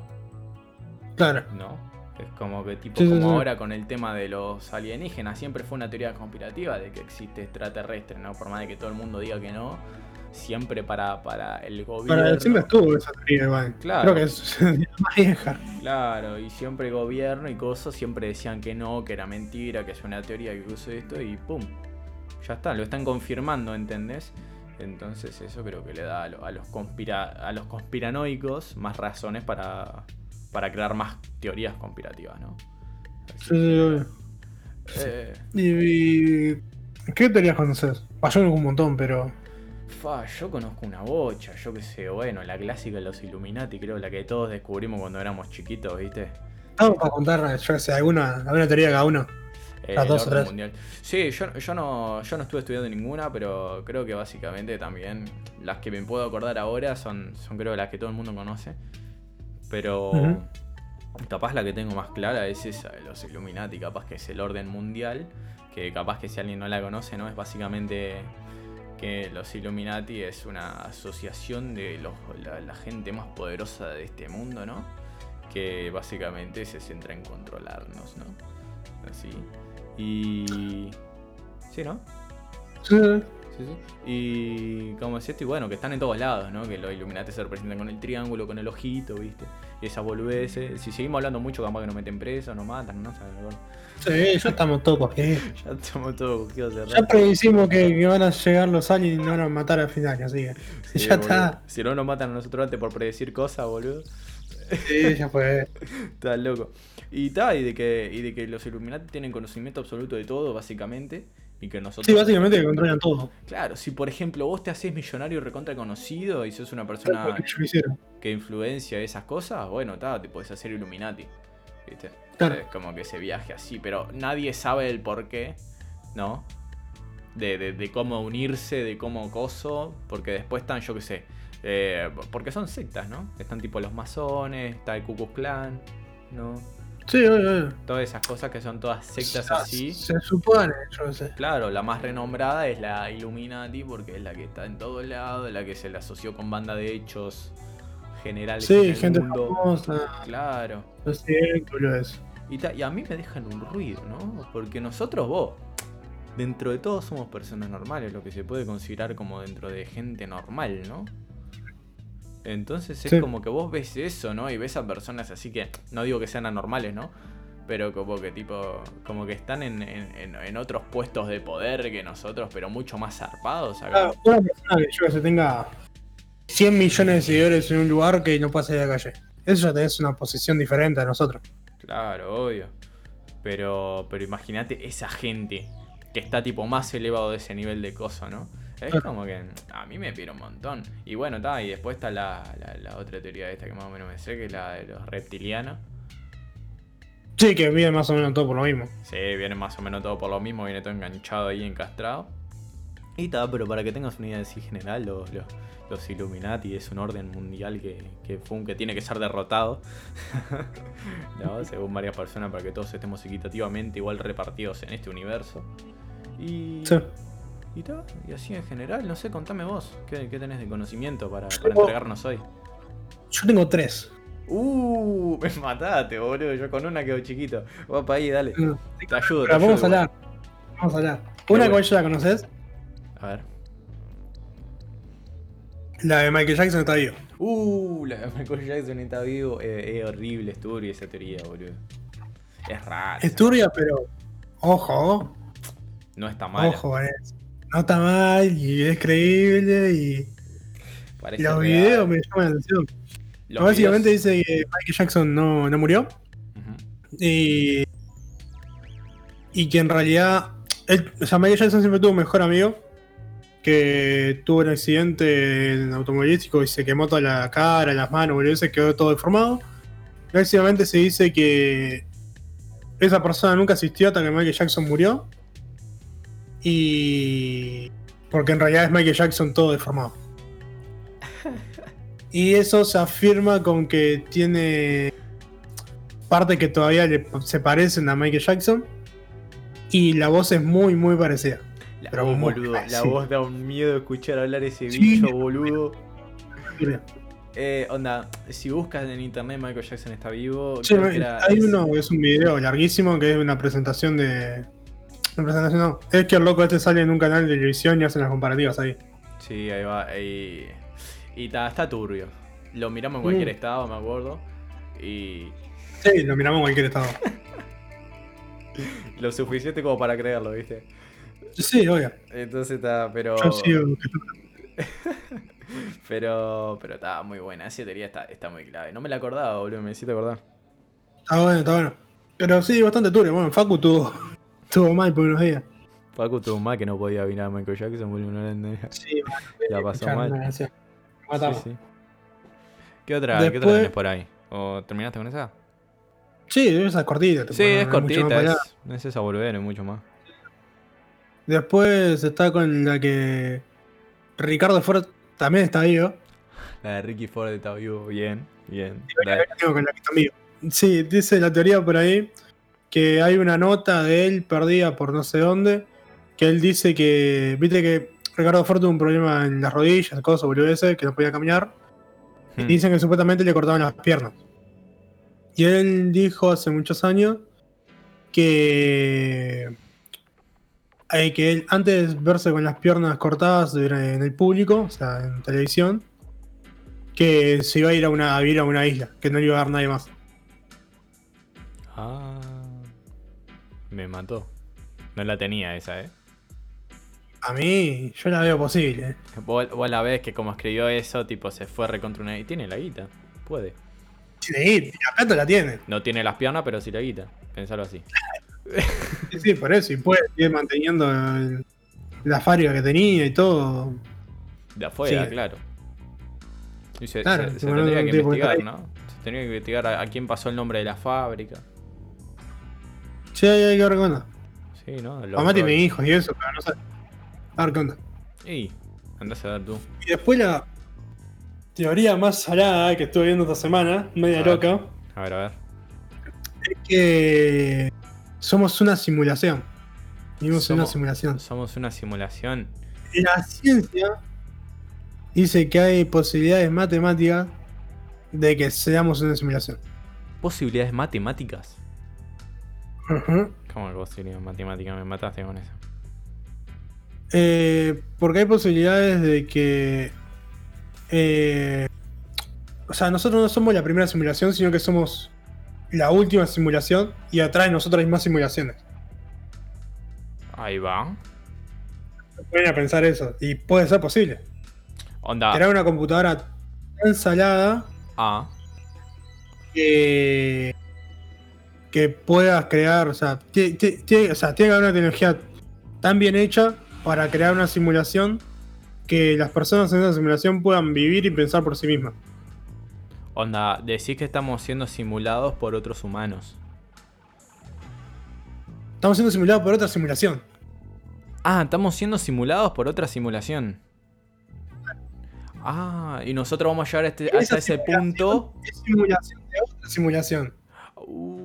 Claro. ¿no? Es como que tipo, Sí, sí, como sí. ahora con el tema de los alienígenas, siempre fue una teoría conspirativa de que existe extraterrestre, ¿no? Por más de que todo el mundo diga que no, siempre para, para el gobierno. Para, siempre estuvo esa teoría igual. Claro. Creo que es [laughs] más vieja. Claro, y siempre gobierno y cosas siempre decían que no, que era mentira, que es una teoría que usó esto y pum. Ya está, lo están confirmando, ¿entendés? Entonces eso creo que le da a, lo- a los, conspira, a los conspiranoicos más razones para, para crear más teorías conspirativas, ¿no? Sí, sí, obvio. Eh, Y, ¿Qué teorías conoces? Pa, yo conozco un montón, pero. Fa, yo conozco una bocha, yo qué sé, bueno, la clásica de los Illuminati, creo, la que todos descubrimos cuando éramos chiquitos, ¿viste? Vamos para contar, yo sé, alguna, alguna teoría cada uno. Eh, Las dos o tres. mundial. Sí, yo, yo, no, yo no estuve estudiando ninguna, pero creo que básicamente también las que me puedo acordar ahora son, son creo las que todo el mundo conoce. Pero capaz la que tengo más clara es esa de los Illuminati, capaz que es el orden mundial, que capaz que si alguien no la conoce, ¿no? Es básicamente que los Illuminati es una asociación de los, la, la gente más poderosa de este mundo, ¿no? Que básicamente se centra en controlarnos, ¿no? Así. Y. Sí, ¿no? Sí, sí. Sí, sí. Y como esto, y bueno, que están en todos lados, ¿no? Que los Illuminati se representan con el triángulo, con el ojito, ¿viste? Y esas boludeces. Si seguimos hablando mucho, capaz que nos meten presos, nos matan, ¿no? Bueno, Sí, ya estamos todos cogidos. [laughs] ya estamos todos cogidos de Ya predicimos que, que van a llegar los aliens y nos van a matar al final, así que. Sí, [laughs] ya boludo. está. Si no nos matan a nosotros antes por predecir cosas, boludo. Sí, ya fue. [laughs] Estás loco. Y tal, y de que, y de que los Illuminati tienen conocimiento absoluto de todo, básicamente. Y que nosotros. Sí, básicamente que controlan todo. Claro, si por ejemplo vos te haces millonario y recontra conocido y sos una persona que influencia esas cosas, bueno, ta, te podés hacer Illuminati. ¿Viste? Claro. Es como que ese viaje así, pero nadie sabe el por qué, ¿no? De, de- de cómo unirse, de cómo coso, porque después están, yo qué sé, eh, porque son sectas, ¿no? Están tipo los masones, está el Ku Klux Klan, ¿no? Sí, obvio, obvio. Todas esas cosas que son todas sectas así. Se supone, yo qué sé. Claro, la más renombrada es la Illuminati porque es la que está en todo lado, la que se le asoció con banda de hechos generales en Sí, el gente mundo. famosa. Claro. No boludo eso. Y, ta- y a mí me dejan un ruido, ¿no? Porque nosotros, vos, dentro de todo somos personas normales, lo que se puede considerar como dentro de gente normal, ¿no? Entonces es Sí. como que vos ves eso, ¿no? Y ves a personas así que, no digo que sean anormales, ¿no? Pero como que tipo, como que están en, en- otros puestos de poder que nosotros, pero mucho más zarpados acá. Ah, una persona que yo que sé tenga 100 millones de seguidores en un lugar que no salir a la calle. Eso ya tenés una posición diferente a nosotros. Claro, obvio. Pero, pero imagínate esa gente que está tipo más elevado de ese nivel de cosa, ¿no? Es como que a mí me pira un montón. Y bueno, está, y después está la, la, la otra teoría esta que más o menos me sé, que es la de los reptilianos. Sí, que vive más o menos todo por lo mismo. Sí, viene más o menos todo por lo mismo, viene todo enganchado ahí, encastrado. Y está, pero para que tengas una idea así general, los, los, los Illuminati es un orden mundial que, que, fue- que tiene que ser derrotado. [laughs] ¿No? Según varias personas, para que todos estemos equitativamente igual repartidos en este universo. Y. Sí. Y, ta, y así en general, no sé, contame vos, ¿qué, qué tenés de conocimiento para, para entregarnos hoy? Yo tengo tres. Uh, [laughs] me mataste, boludo. Yo con una quedo chiquito. Vos pa' ahí, dale. Te ayudo. te vamos a hablar. Vamos a hablar. Una que ya la conoces, A ver. la de Michael Jackson está vivo. Uh, la de Michael Jackson está vivo. Eh, es horrible, es turbia esa teoría, boludo. Es rara. Es turbia, pero. Ojo, No está mal. ojo, con eso. No está mal y es creíble y, y los videos me llaman la atención. Básicamente dice que Michael Jackson no, no murió y, y que en realidad. Él, o sea, Michael Jackson siempre tuvo un mejor amigo que tuvo un accidente en automovilístico y se quemó toda la cara, las manos, boludo, se quedó todo deformado. Básicamente se dice que esa persona nunca asistió hasta que Michael Jackson murió y. Porque en realidad es Michael Jackson todo deformado. [laughs] Y eso se afirma con que tiene parte que todavía le- se parecen a Michael Jackson. Y la voz es muy, muy parecida. La Pero voz, muy- boludo, la voz da un miedo escuchar hablar ese Sí. bicho, boludo. Eh, onda, si buscas en internet Michael Jackson está vivo, Sí, creo que era- hay es- uno que es un video larguísimo que es una presentación de. Una presentación no. Es que el loco este sale en un canal de televisión y hacen las comparativas ahí. Sí, ahí va. Y ta- está turbio. Lo miramos en cualquier Mm. estado, me acuerdo. Y Sí, lo miramos en cualquier estado. [laughs] lo suficiente como para creerlo, ¿viste? Sí, obvio. Entonces está, pero. Yo sigo. [laughs] Pero. Pero está muy buena. Esa teoría está, está muy clave. No me la acordaba, boludo. Me hiciste acordar. Está bueno, está bueno. Pero sí, bastante turbio. Bueno, Facu tuvo, tuvo mal por unos días. Paco tuvo mal que no podía mirar a Michael Jackson. No la entendía. Sí, [laughs] La pasó mal. una. Sí, sí. ¿Qué otra, ¿Qué otra Después- tenés por ahí? ¿O terminaste con esa? Sí, esa es cortita. Sí, es cortita. Es, no es esa no hay mucho más. Después está con la que Ricardo Ford también está vivo. La de Ricky Ford está vivo. Bien, bien. La Dale. que con la que está vivo. Sí, dice la teoría por ahí que hay una nota de él perdida por no sé dónde. Que él dice que. Viste que Ricardo Ford tuvo un problema en las rodillas, cosas, boludeces, que no podía caminar. Y Hmm. dicen que supuestamente le cortaban las piernas. Y él dijo hace muchos años que. eh, que él, antes de verse con las piernas cortadas en el público, o sea, en televisión, que se iba a ir a una, a vivir a una isla, que no le iba a dar nadie más. Ah. Me mató. No la tenía esa, eh. A mí, yo la veo posible. eh. Vos, vos la ves que como escribió eso, tipo se fue recontra una. Y tiene la guita. Puede. Sí, la plata la tiene. No tiene las piernas, pero sí la guita. Pensalo así. [laughs] Sí, sí, por eso. Y puede seguir manteniendo el- la fábrica que tenía y todo. De afuera, Sí. claro. Y se, Claro, se- se tendría que investigar, ¿no? Se tendría que investigar a, a quién pasó el nombre de la fábrica. Sí, hay, hay que ver qué onda. Sí, ¿no? Lo- Mamá tiene hijos y eso, pero no sé. A ver qué onda. Y andás a ver tú. Y después la teoría más salada que estuve viendo esta semana, media A ver. loca, A ver, a ver. es que somos una simulación. Vivimos en una simulación. Somos una simulación. La ciencia dice que hay posibilidades matemáticas de que seamos una simulación. Posibilidades matemáticas. ¿Cómo que posibilidades matemáticas? Me mataste con eso. Eh, porque hay posibilidades de que. eh, o sea, nosotros no somos la primera simulación, sino que somos la última simulación y atrás de nosotros hay más simulaciones. Ahí va. Pueden a pensar eso. Y puede ser posible. Onda. Tener una computadora tan salada A. que. Que puedas crear. O sea, tiene que haber una tecnología tan bien hecha para crear una simulación que las personas en esa simulación puedan vivir y pensar por sí mismas. Onda, decís que estamos siendo simulados por otros humanos. Estamos siendo simulados por otra simulación. Ah, estamos siendo simulados por otra simulación. Ah, y nosotros vamos a llegar a este- hasta ese punto. Es simulación de otra simulación. Uh,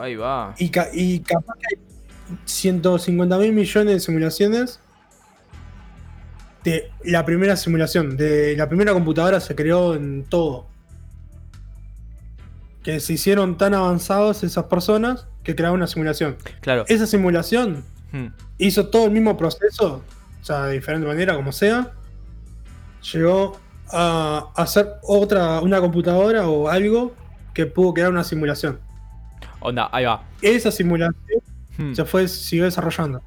ahí va. Y, ca- y capaz que hay 150 mil millones de simulaciones de la primera simulación. De la primera computadora se creó en todo. Que se hicieron tan avanzados esas personas que crearon una simulación. Claro. Esa simulación Hmm. hizo todo el mismo proceso, o sea, de diferente manera, como sea. Llegó a hacer otra, una computadora o algo que pudo crear una simulación. Onda, ahí va. Esa simulación Hmm. se fue, siguió desarrollando.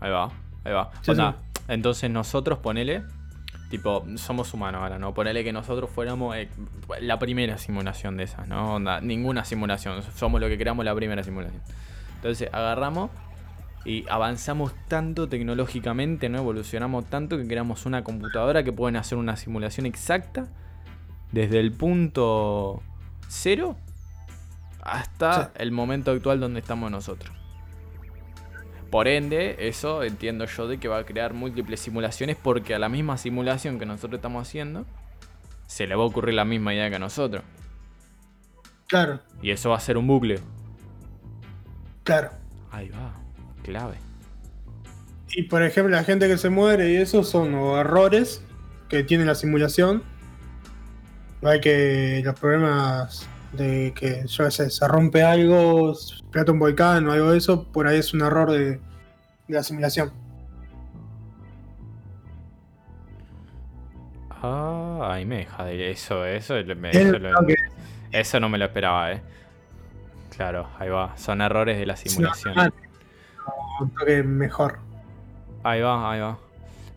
Ahí va, ahí va. Sí, Onda, entonces nosotros ponele, tipo, somos humanos ahora, ¿no? Ponele que nosotros fuéramos eh, la primera simulación de esas, ¿no? Onda, ninguna simulación, somos lo que creamos la primera simulación. Entonces agarramos y avanzamos tanto tecnológicamente, ¿no? Evolucionamos tanto que creamos una computadora que pueden hacer una simulación exacta desde el punto cero hasta Sí. el momento actual donde estamos nosotros. por ende, eso entiendo yo de que va a crear múltiples simulaciones porque a la misma simulación que nosotros estamos haciendo, se le va a ocurrir la misma idea que a nosotros. Claro, Y eso va a ser un bucle. claro. Ahí va, clave. Y por ejemplo, la gente que se muere y eso son errores que tiene la simulación. Hay que los problemas de que yo qué sé, se rompe algo, se explota un volcán o algo de eso, por ahí es un error de, de la simulación. Ah, ahí me deja de eso, eso, me- eso, lo eso no me lo esperaba, eh. Claro, ahí va. Son errores de la simulación. Ah, un toque mejor. Ahí va, ahí va.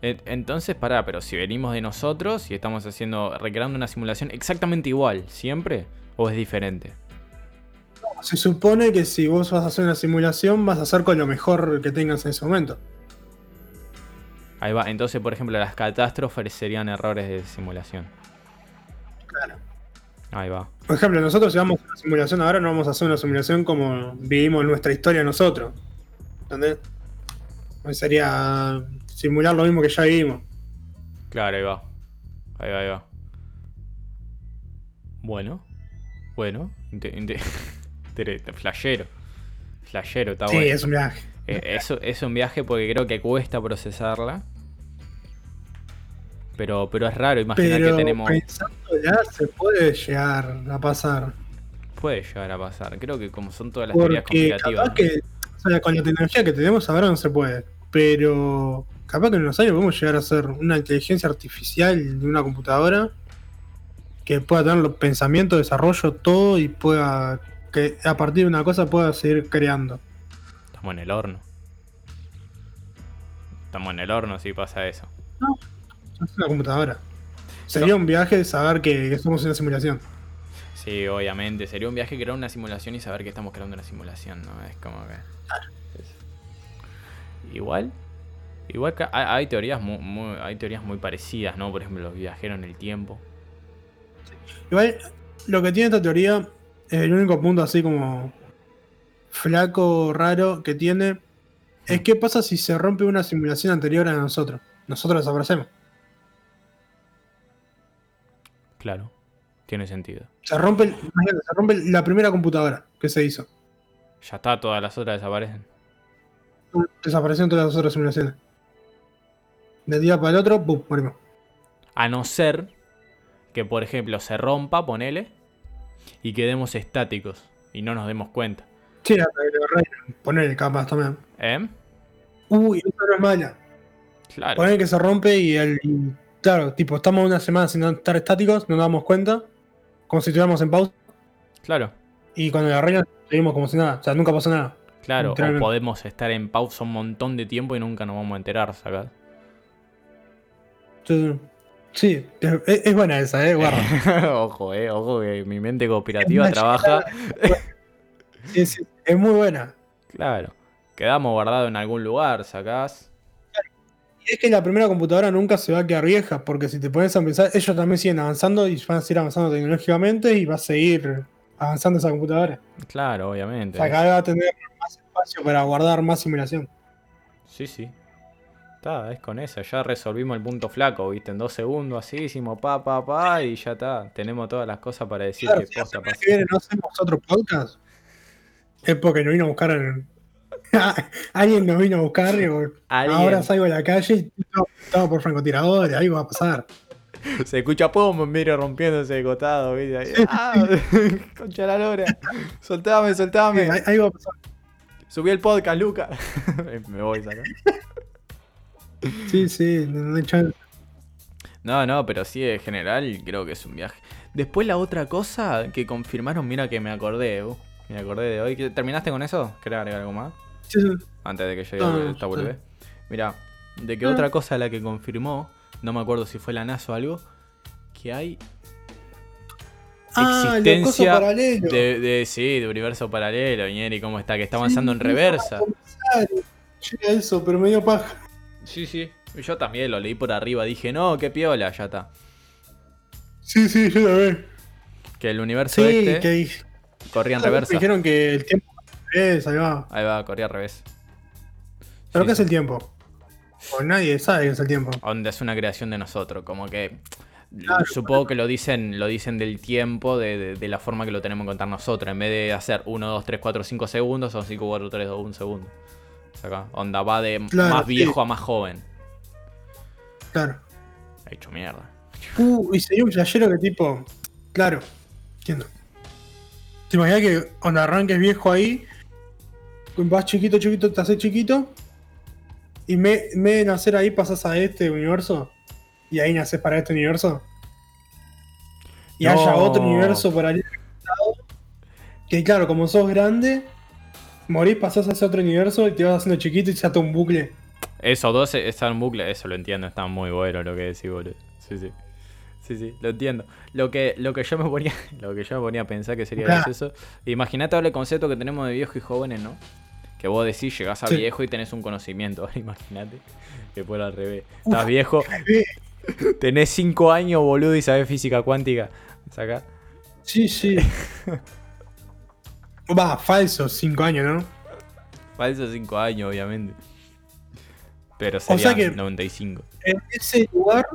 E- Entonces, pará, pero si venimos de nosotros y estamos haciendo, recreando una simulación exactamente igual, ¿siempre? ¿O es diferente? Se supone que si vos vas a hacer una simulación, vas a hacer con lo mejor que tengas en ese momento. Ahí va. Entonces, por ejemplo, las catástrofes serían errores de simulación. Claro. Ahí va. Por ejemplo, nosotros si vamos a una simulación ahora, no vamos a hacer una simulación como vivimos nuestra historia nosotros. ¿Entendés? Pues sería simular lo mismo que ya vivimos. Claro, ahí va. Ahí va, ahí va. Bueno. Bueno. [laughs] Flashero. Flashero, está sí, bueno. es un viaje. Eh, es un viaje porque creo que cuesta procesarla. Pero, pero es raro, imaginar Pero que tenemos. pensándola se puede llegar a pasar. Puede llegar a pasar. Creo que como son todas las teorías Porque conspirativas. capaz que o sea, con la tecnología que tenemos ahora no se puede. Pero capaz que en unos años podemos llegar a ser una inteligencia artificial de una computadora que pueda tener los pensamientos, desarrollo, todo y pueda que a partir de una cosa pueda seguir creando. Estamos en el horno. Estamos en el horno si pasa eso. Es una computadora. Sería un viaje saber que, somos una simulación. Sí, obviamente. Sería un viaje crear una simulación y saber que estamos creando una simulación, ¿no? Es como que. es- Igual. Igual que hay, hay teorías muy, muy- hay teorías muy parecidas, ¿no? Por ejemplo, los viajeros en el tiempo. Igual, lo que tiene esta teoría el único punto así como flaco, raro que tiene. Es qué pasa si se rompe una simulación anterior a nosotros. Nosotros desaparecemos. Claro. Tiene sentido. Se rompe, se rompe la primera computadora que se hizo. Ya está, todas las otras desaparecen. Desaparecieron todas las otras simulaciones. De día para el otro, ¡pum! morimos. A no ser que, por ejemplo, se rompa, ponele, y quedemos estáticos y no nos demos cuenta. Sí. Poner capaz también. ¿Eh? Uy, eso no es mala. Claro. Poner que se rompe y el. y, claro, tipo, estamos una semana sin estar estáticos, no nos damos cuenta. Como si estuviéramos en pausa. Claro. Y cuando la arreglan, seguimos como si nada. O sea, nunca pasó nada. Claro, o podemos estar en pausa un montón de tiempo y nunca nos vamos a enterar, ¿sacás? Entonces, sí, es, es buena esa, eh, guarda. [laughs] ojo, eh, ojo que mi mente cooperativa trabaja. Sí, sí, es muy buena. Claro. Quedamos guardados en algún lugar, ¿sacás? Y es que la primera computadora nunca se va a quedar vieja, porque si te pones a pensar, ellos también siguen avanzando y van a seguir avanzando tecnológicamente y va a seguir avanzando esa computadora. Claro, O obviamente. sea, cada vez va a tener más espacio para guardar más simulación. Sí, sí. Está, es con esa. Ya resolvimos el punto flaco, ¿viste? En dos segundos, así hicimos pa, pa, pa, y ya está. Tenemos todas las cosas para decir Claro, que si posta pasa. viene no hacemos otro podcast, es porque nos vino a buscar en- [laughs] Alguien nos vino a buscar y ahora salgo a la calle y todo por francotiradores, algo va a pasar. Se escucha pum, miro rompiéndose de costado, ¿viste? Ahí, ¡Ah! [laughs] Concha la lora. Soltame, soltame. Sí, algo va a pasar. Subí el podcast, Luca. [laughs] Me voy, ¿sacás? Sí, sí, no no hay chance. No, no, pero sí, en general creo que es un viaje. Después la otra cosa que confirmaron, mira que me acordé, uh, me acordé de hoy. ¿Qué- ¿Terminaste con eso? ¿Querés agregar algo más? Sí, sí. Antes de que llegue No, esta boludez. Mira, de que Ah. otra cosa la que confirmó, no me acuerdo si fue la NASA o algo, que hay Ah, existencia paralelo. de, de- sí, de universo paralelo, Ñeri, ¿cómo está? Que está avanzando en reversa. Llega eso, pero medio paja. Sí, sí. Yo también lo leí por arriba, dije, no, qué piola, ya está. Sí, sí, yo también. Que el universo Sí, este que corría en me reversa. dijeron que el tiempo es, ahí va. Ahí va, corría al revés. ¿Pero Sí, qué es sí. el tiempo? Pues nadie sabe qué es el tiempo. Onda es una creación de nosotros, como que Claro, supongo que lo dicen, lo dicen del tiempo, de, de- de la forma que lo tenemos que contar nosotros. En vez de hacer 1, 2, 3, 4, 5 segundos, son 5, 4, 3, 2, 1 segundo. Acá. Onda va de Claro, más sí. viejo a más joven. Claro. Ha hecho mierda. Uh, y sería un flashero que tipo. Claro, entiendo. ¿Te imaginas que cuando arranques viejo ahí, vas chiquito, chiquito, te haces chiquito, y me, en vez de nacer ahí pasas a este universo, y ahí naces para este universo? Y No. haya otro universo por ahí. Que claro, como sos grande, morís, pasás a ese otro universo y te vas haciendo chiquito y se ata un bucle. Eso, dos está en bucle, eso lo entiendo, está muy bueno lo que decís, boludo. Sí, sí. Sí, sí, lo entiendo. Lo que, lo que yo me ponía, [laughs] lo que yo me ponía a pensar que sería Claro. gracioso. Imagínate ahora el concepto que tenemos de viejo y jóvenes, ¿no? Que vos decís, llegás a Sí. viejo y tenés un conocimiento. [laughs] Ahora imagínate que fuera al revés. Uf. Estás viejo, [laughs] tenés 5 años, boludo, y sabés física cuántica. Saca. Sí, sí. Va, falso, 5 años, ¿no? Falso 5 años, obviamente. Pero sea sería que- 95. en ese lugar,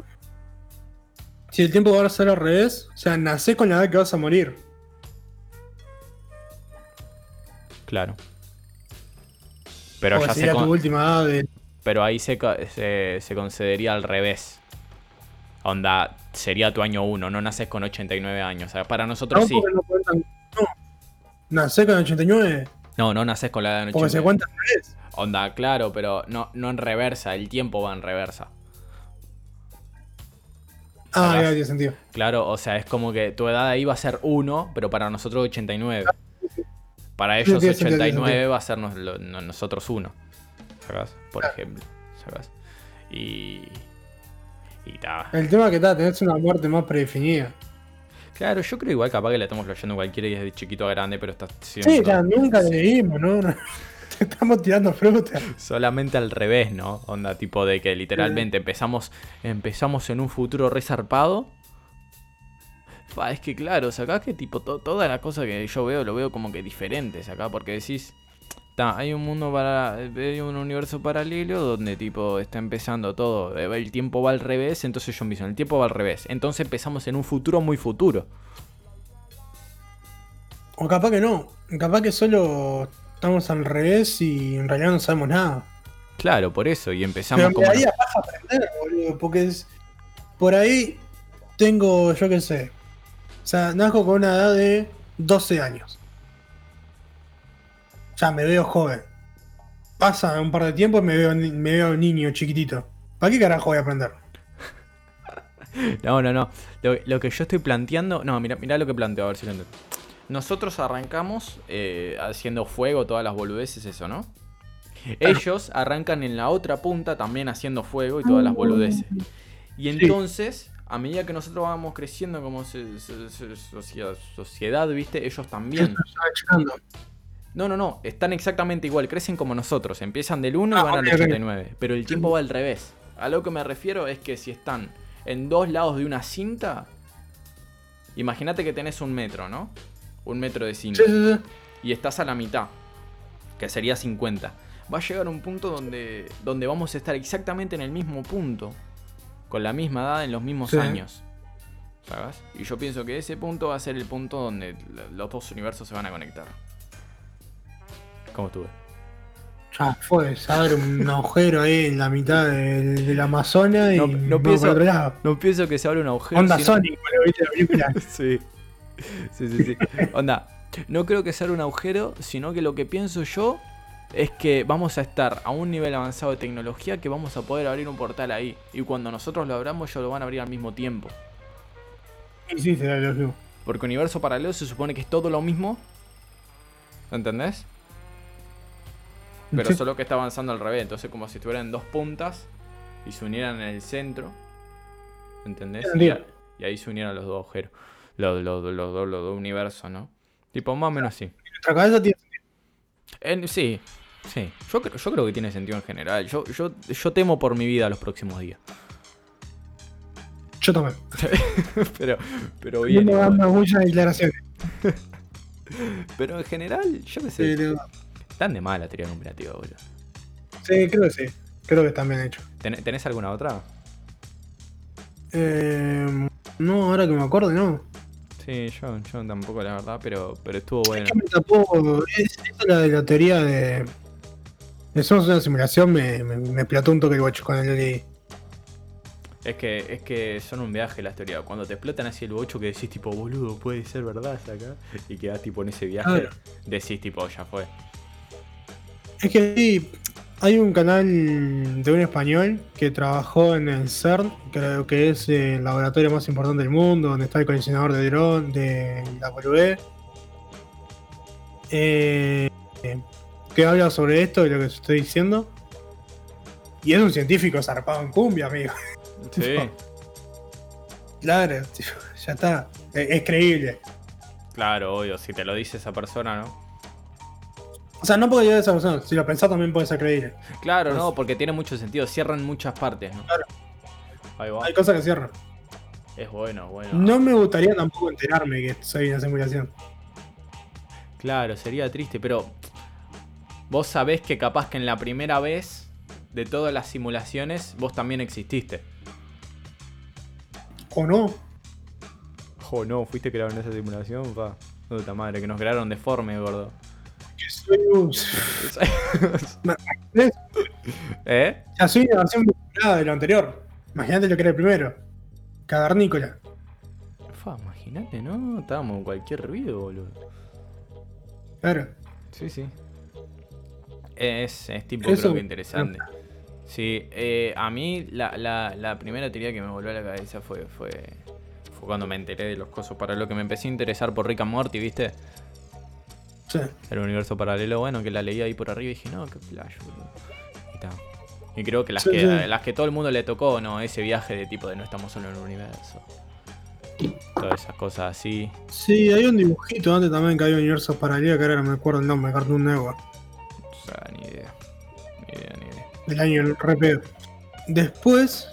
si el tiempo va a ser al revés, o sea, nacés con la edad que vas a morir. Claro. Pero ya se sería con- tu última edad de. Pero ahí se, se, se concedería al revés. Onda, sería tu año 1, no naces con 89 años. O sea, para nosotros No, sí. porque no cuentan. No. Nacés con 89, No, no naces con la edad de porque se 89. cuenta. Onda, claro, pero no, no en reversa, el tiempo va en reversa. Ah, ya tiene sentido. Claro, o sea, es como que tu edad ahí va a ser 1, pero para nosotros 89. Para ellos tiene sentido, tiene 89 sentido. va a ser nos- lo- no- nosotros 1. ¿Sacás? Por ejemplo. ¿Sacás? Y. Y ta. El tema que está, tenés una muerte más predefinida. Claro, yo creo igual capaz que la estamos flasheando cualquiera y es de chiquito a grande, pero está siendo Sí, ya nunca le leímos, ¿no? [laughs] Te estamos tirando fruta. solamente al revés, ¿no? Onda tipo de que literalmente empezamos, empezamos en un futuro resarpado. Es que claro, acá que tipo to- toda la cosa que yo veo lo veo como que diferentes acá, porque decís, ta, hay un mundo para, hay un universo paralelo donde tipo está empezando todo, eh, el tiempo va al revés, entonces yo mismo, el tiempo va al revés, entonces empezamos en un futuro muy futuro. O capaz que no. Capaz que solo estamos al revés y en realidad no sabemos nada. Claro, por eso, y empezamos Pero como... daría paja aprender, boludo. Porque es. Por ahí tengo, yo qué sé. O sea, nazco con una edad de 12 años. Ya me veo joven. Pasa un par de tiempo y me veo, me veo niño chiquitito. ¿Para qué carajo voy a aprender? [laughs] No, no, no. Lo, lo que yo estoy planteando. No, mira, mira lo que planteo, a ver si lo entiendo. Nosotros arrancamos eh, haciendo fuego, todas las boludeces, eso, ¿no? Ellos arrancan en la otra punta también haciendo fuego y todas las boludeces. Y entonces, a medida que nosotros vamos creciendo como sociedad, sociedad, ¿viste? Ellos también. No, no, no. Están exactamente igual. Crecen como nosotros. Empiezan del 1 y Ah, van al ok. 89. Pero el tiempo va al revés. A lo que me refiero es que si están en dos lados de una cinta. Imagínate que tenés un metro, ¿no? Un metro de cinta. Sí, sí, sí. Y estás a la mitad. Que sería 50. Va a llegar un punto donde, donde vamos a estar exactamente en el mismo punto. Con la misma edad en los mismos años. ¿Sabes? Y yo pienso que ese punto va a ser el punto donde los dos universos se van a conectar. ¿Cómo estuve? Ya fue, se abre un [laughs] agujero ahí en la mitad del, del Amazonas y No- pienso- para otro lado. No pienso que se abra un agujero. Onda sino- Sonic, boludo, ¿viste la película? [laughs] Sí. Sí, sí, sí. Onda, no creo que se abra un agujero, sino que lo que pienso yo es que vamos a estar a un nivel avanzado de tecnología que vamos a poder abrir un portal ahí. Y cuando nosotros lo abramos, ellos lo van a abrir al mismo tiempo. Sí, sí, será lógico. Porque universo paralelo se supone que es todo lo mismo. ¿Entendés? Pero Sí. solo que está avanzando al revés. Entonces como si estuvieran en dos puntas y se unieran en el centro. ¿Entendés? Y, ahí se unieran los dos agujeros. Los, los, los, los, los dos universos, ¿no? Tipo, más o menos así. Nuestra cabeza tiene En- sí, sí. Yo, creo- yo creo que tiene sentido en general. Yo, yo, yo temo por mi vida los próximos días. Yo también. [laughs] pero, pero Yo bien. me igual. dando muchas declaraciones. [laughs] Pero en general, yo qué sé. Pero Están de mala teoría conspirativa, boludo. Sí, creo que sí. Creo que están bien hechos. ¿Ten- ¿Tenés alguna otra? Eh, no, ahora que me acuerdo, no. Sí, yo, yo tampoco, la verdad, pero, pero estuvo bueno. Es que me tapó. Es, esa la de la teoría de. de somos una simulación, me, me, me plató un toque el bocho con el leí. Es que, es que son un viaje las teorías. Cuando te explotan así el bocho que decís tipo, boludo, puede ser verdad acá. Y quedás tipo en ese viaje, Claro. decís tipo, ya fue. Es que sí, hay un canal de un español que trabajó en el CERN, creo que es el laboratorio más importante del mundo, donde está el colisionador de dron de la boludez. Eh, que habla sobre esto y lo que estoy diciendo. Y es un científico zarpado en cumbia, amigo. Sí, [laughs] Claro, ya está. Es, es creíble. claro, obvio. Si te lo dice esa persona, ¿no? O sea, no porque yo de esa persona, si lo pensás también puede ser creíble. Claro, no, porque tiene mucho sentido. Cierran muchas partes, ¿no? Claro. Ahí va. Hay cosas que cierran. Es bueno, bueno. No me gustaría tampoco enterarme que soy una simulación. Claro, sería triste, pero vos sabés que capaz que en la primera vez de todas las simulaciones vos también exististe. ¿O no? Jo, no, fuiste creado en esa simulación, pa. Puta madre, que nos crearon deforme, gordo. Soy [laughs] un. ¿Eh? Ya soy una versión mejorada de lo anterior. Imagínate lo que era el primero. Cavernícola. Fa, imagínate, ¿no? Estábamos en cualquier ruido, boludo. Claro. Sí, sí. Es, es tipo, Eso- creo que interesante. Sí, eh, a mí la, la, la primera teoría que me volvió a la cabeza fue, fue, fue cuando me enteré de los cosos. Para lo que me empecé a interesar por Rick and Morty, ¿viste? Sí. El universo paralelo, bueno, que la leí ahí por arriba y dije, no, qué flash, boludo. Y creo que las, Sí, que sí. las que todo el mundo le tocó, ¿no? Ese viaje de tipo de no estamos solo en el universo. Todas esas cosas así. Sí, hay un dibujito antes también que había universos paralelos que ahora no me acuerdo el nombre, Cartoon Network. O sea, ni idea. Ni idea, ni idea. Del año re pedo. Después.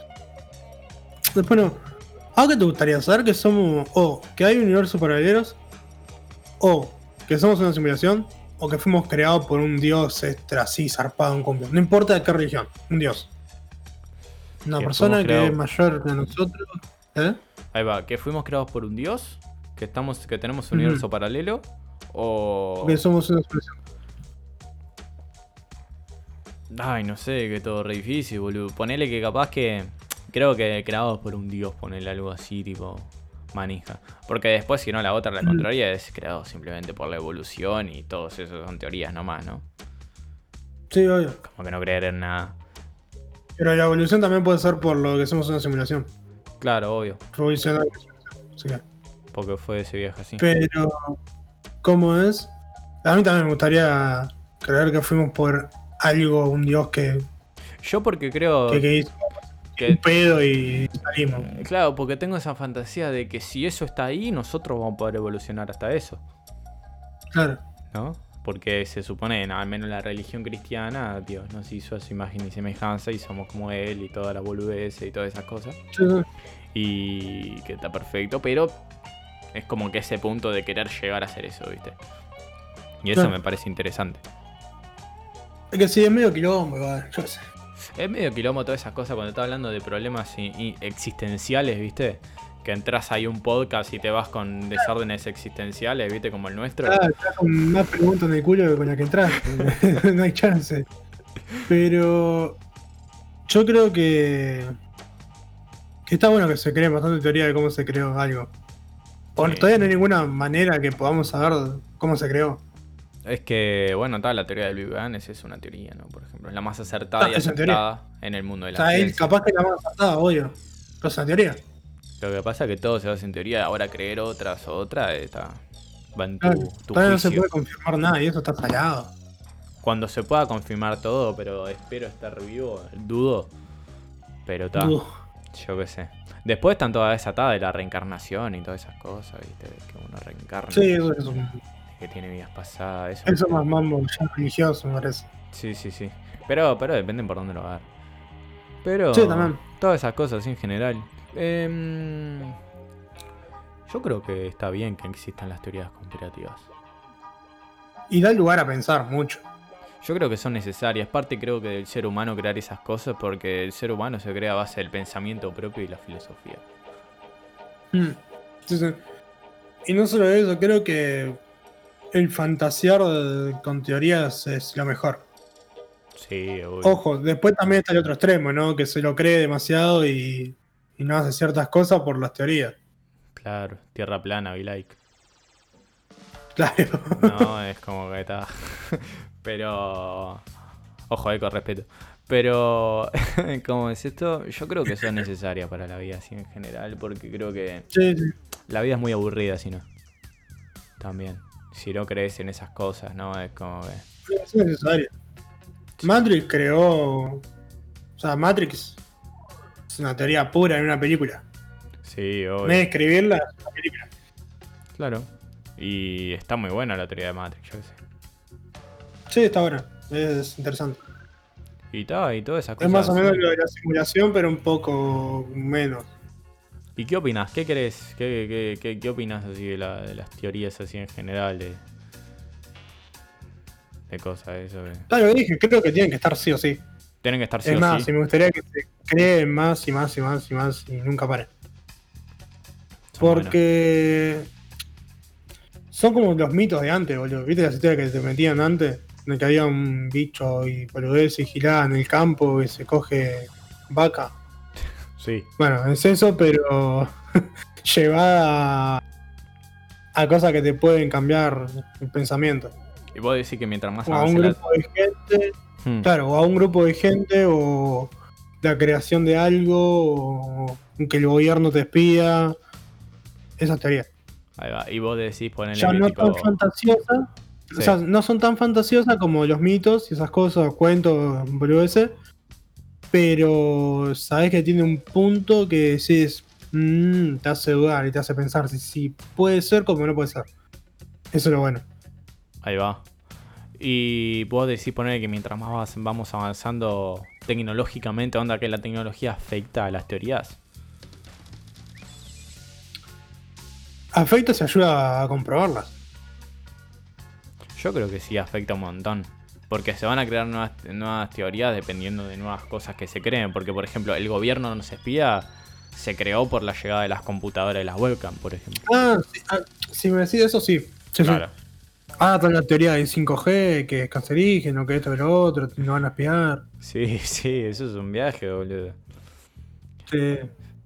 Después no. ¿A qué te gustaría saber que somos. O que hay universos paralelos. O que somos una simulación. O que fuimos creados por un dios extra así zarpado en cumbia. No importa de qué religión. Un dios. Una Que persona que es mayor que nosotros. ¿Eh? Ahí va, que fuimos creados por un dios, que estamos, que tenemos un universo paralelo, o. Que somos una simulación. Ay, no sé, que todo re difícil, boludo. Ponele que capaz que. Creo que creados por un dios, ponele algo así, tipo. Manija. Porque después, si no, la otra, la Mm. contraria, es creado simplemente por la evolución y todos esos son teorías nomás, ¿no? Sí, obvio. Como que no creer en nada. Pero la evolución también puede ser por lo que somos una simulación. Claro, obvio. Que- Porque fue ese viaje así. Pero, ¿cómo es? A mí también me gustaría creer que fuimos por algo, un dios que, Yo porque creo que, que hizo que un pedo y salimos. Eh, Claro, porque tengo esa fantasía de que si eso está ahí, nosotros vamos a poder evolucionar hasta eso, Claro. ¿no? Porque se supone, al menos en la religión cristiana, Dios nos hizo a su imagen y semejanza y somos como Él y toda la boludez y todas esas cosas. Sí. Y que está perfecto, pero es como que ese punto de querer llegar a hacer eso, ¿viste? Y eso Claro. me parece interesante. Es que sí, es medio quilombo, yo sé. Es medio quilombo todas esas cosas cuando estás hablando de problemas existenciales, ¿viste? Que entras ahí un podcast y te vas con desórdenes existenciales, ¿viste? Como el nuestro. Ah, estás con más preguntas en el culo que con la que entras. [laughs] no hay chance. Pero yo creo que, que está bueno que se cree bastante teoría de cómo se creó algo. Sí. todavía no hay ninguna manera que podamos saber cómo se creó. Es que, bueno, está la teoría del Big Bang, es una teoría, ¿no? Por ejemplo, es la más acertada Ah, y es aceptada en el mundo de O la sea, él ciencia. capaz que la más acertada, obvio. Pero es una teoría. Lo que pasa es que todo se basa en teoría, ahora creer otras o otra está, va en tu, Claro, tu todavía no se puede confirmar nada y eso está salado. Cuando se pueda confirmar todo, pero espero estar vivo, dudo. Pero está, yo qué sé. Después están todas esas atadas de la reencarnación y todas esas cosas, ¿viste? De que uno reencarna, sí, eso es un, que tiene vidas pasadas, eso. eso es más mambo ya religioso, me parece. Sí, sí, sí. Pero, pero depende por dónde lo hagas. Pero. Sí, también. Todas esas cosas en general. Em, yo creo que está bien que existan las teorías conspirativas. Y da lugar a pensar mucho. Yo creo que son necesarias. Parte creo que del ser humano crear esas cosas porque el ser humano se crea a base del pensamiento propio y la filosofía. Mm. Sí, sí. Y no solo eso, creo que el fantasear de- con teorías es lo mejor. Sí, obvio. Ojo, después también está el otro extremo, ¿no? Que se lo cree demasiado y, y no hace ciertas cosas por las teorías. Claro, tierra plana, be like. Claro. No, es como que está. [laughs] Pero. Ojo, eh, con respeto. Pero, [laughs] ¿cómo es esto? Yo creo que son necesarias para la vida así en general, porque creo que Sí, sí. la vida es muy aburrida si no. También. Si no crees en esas cosas, ¿no? Es como que. Es necesario. Matrix creó. O sea, Matrix es una teoría pura en una película. Sí, En obvio. vez de escribirla, es una película. Claro. Y está muy buena la teoría de Matrix, yo sé. Sí, está buena. Es interesante. Y todo, y todas esas Es cosas. más o menos lo de la simulación, pero un poco menos. ¿Y qué opinas? ¿Qué crees? ¿Qué, qué, qué, qué opinas así de, la- de las teorías así en general? De, de cosas, eso. que- Claro, dije, creo que tienen que estar sí o sí. Tienen que estar sí es o más, sí. y me gustaría que se creen más y más y más y más y nunca paren. Son. Porque son como los mitos de antes, boludo. ¿Viste las historias que te metían antes? De que había un bicho y boludez y giraba en el campo y se coge vaca. Sí, Bueno, es eso, pero [laughs] llevada a, a cosas que te pueden cambiar el pensamiento. y vos decís que mientras más O a un la- grupo de gente, Hmm, claro, o a un grupo de gente, o la creación de algo, o que el gobierno te espía. Esa teoría. Ahí va. Y vos decís ponerle Ya no tipo. tan fantasiosa. Sí. O sea, no son tan fantasiosas como los mitos y esas cosas, cuentos, boludeces. Pero sabes que tiene un punto que decís, "Mm", te hace dudar y te hace pensar si, si puede ser como no puede ser. Eso es lo bueno. Ahí va. Y vos decís poner que mientras más vamos avanzando tecnológicamente, onda que la tecnología afecta a las teorías. Afecto se ayuda a comprobarlas. Yo creo que sí afecta un montón. Porque se van a crear nuevas, nuevas teorías dependiendo de nuevas cosas que se creen. Porque, por ejemplo, el gobierno nos espía se creó por la llegada de las computadoras y las webcam, por ejemplo. Ah, sí, ah, si me decís eso, sí. Sí, sí. Claro. Ah, está la teoría del 5G, que es cancerígeno, que esto y lo otro, nos van a espiar. Sí, [laughs] sí, eso es un viaje, boludo. Sí,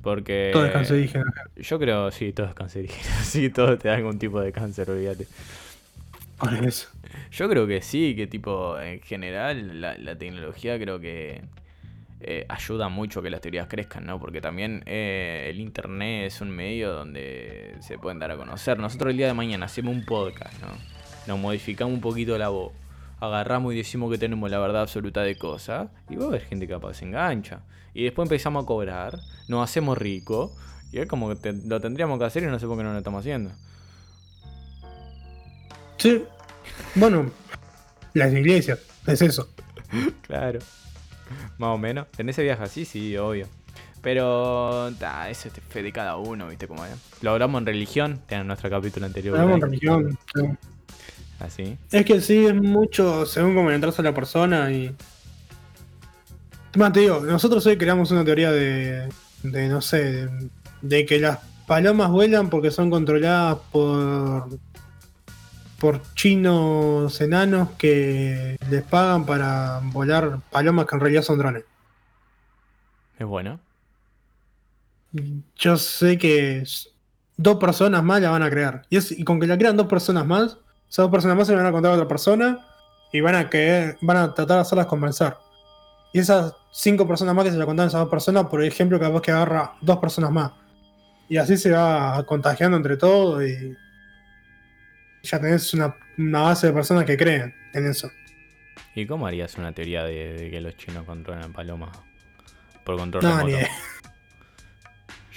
Porque. todo es cancerígeno. Yo creo, sí, todo es cancerígeno. [laughs] Sí, todo te da algún tipo de cáncer, olvídate. Por eso. Yo creo que sí, que tipo, en general, la, tecnología creo que eh, ayuda mucho que las teorías crezcan, ¿no? Porque también eh, el internet es un medio donde se pueden dar a conocer. Nosotros el día de mañana hacemos un podcast, ¿no? Nos modificamos un poquito la voz, agarramos y decimos que tenemos la verdad absoluta de cosas, y va a haber gente capaz se engancha. Y después empezamos a cobrar, nos hacemos ricos, y es como que te- lo tendríamos que hacer y no sé por qué no lo estamos haciendo. Sí. Bueno, las iglesias, es eso. [laughs] Claro. Más o menos. En ese viaje así, sí, obvio. Pero, ta, eso es fe de cada uno, ¿viste cómo es? Lo hablamos en religión, en nuestro capítulo anterior. Hablamos en religión. sí. Así. Es que sí, es mucho según cómo entras a la persona y. Más te digo, nosotros hoy creamos una teoría de. de no sé. de, de que las palomas vuelan porque son controladas por. Por chinos enanos que les pagan para volar palomas que en realidad son drones. Es bueno. Yo sé que dos personas más la van a crear. Y, es- y con que la crean dos personas más, esas dos personas más se van a contar a otra persona y van a querer, van a tratar de hacerlas convencer. Y esas cinco personas más que se la contaron a esas dos personas, por ejemplo, capaz que agarra dos personas más. Y así se va contagiando entre todos y ya tenés una, una base de personas que creen en eso. ¿Y cómo harías una teoría de, de que los chinos controlan palomas por control No, remoto?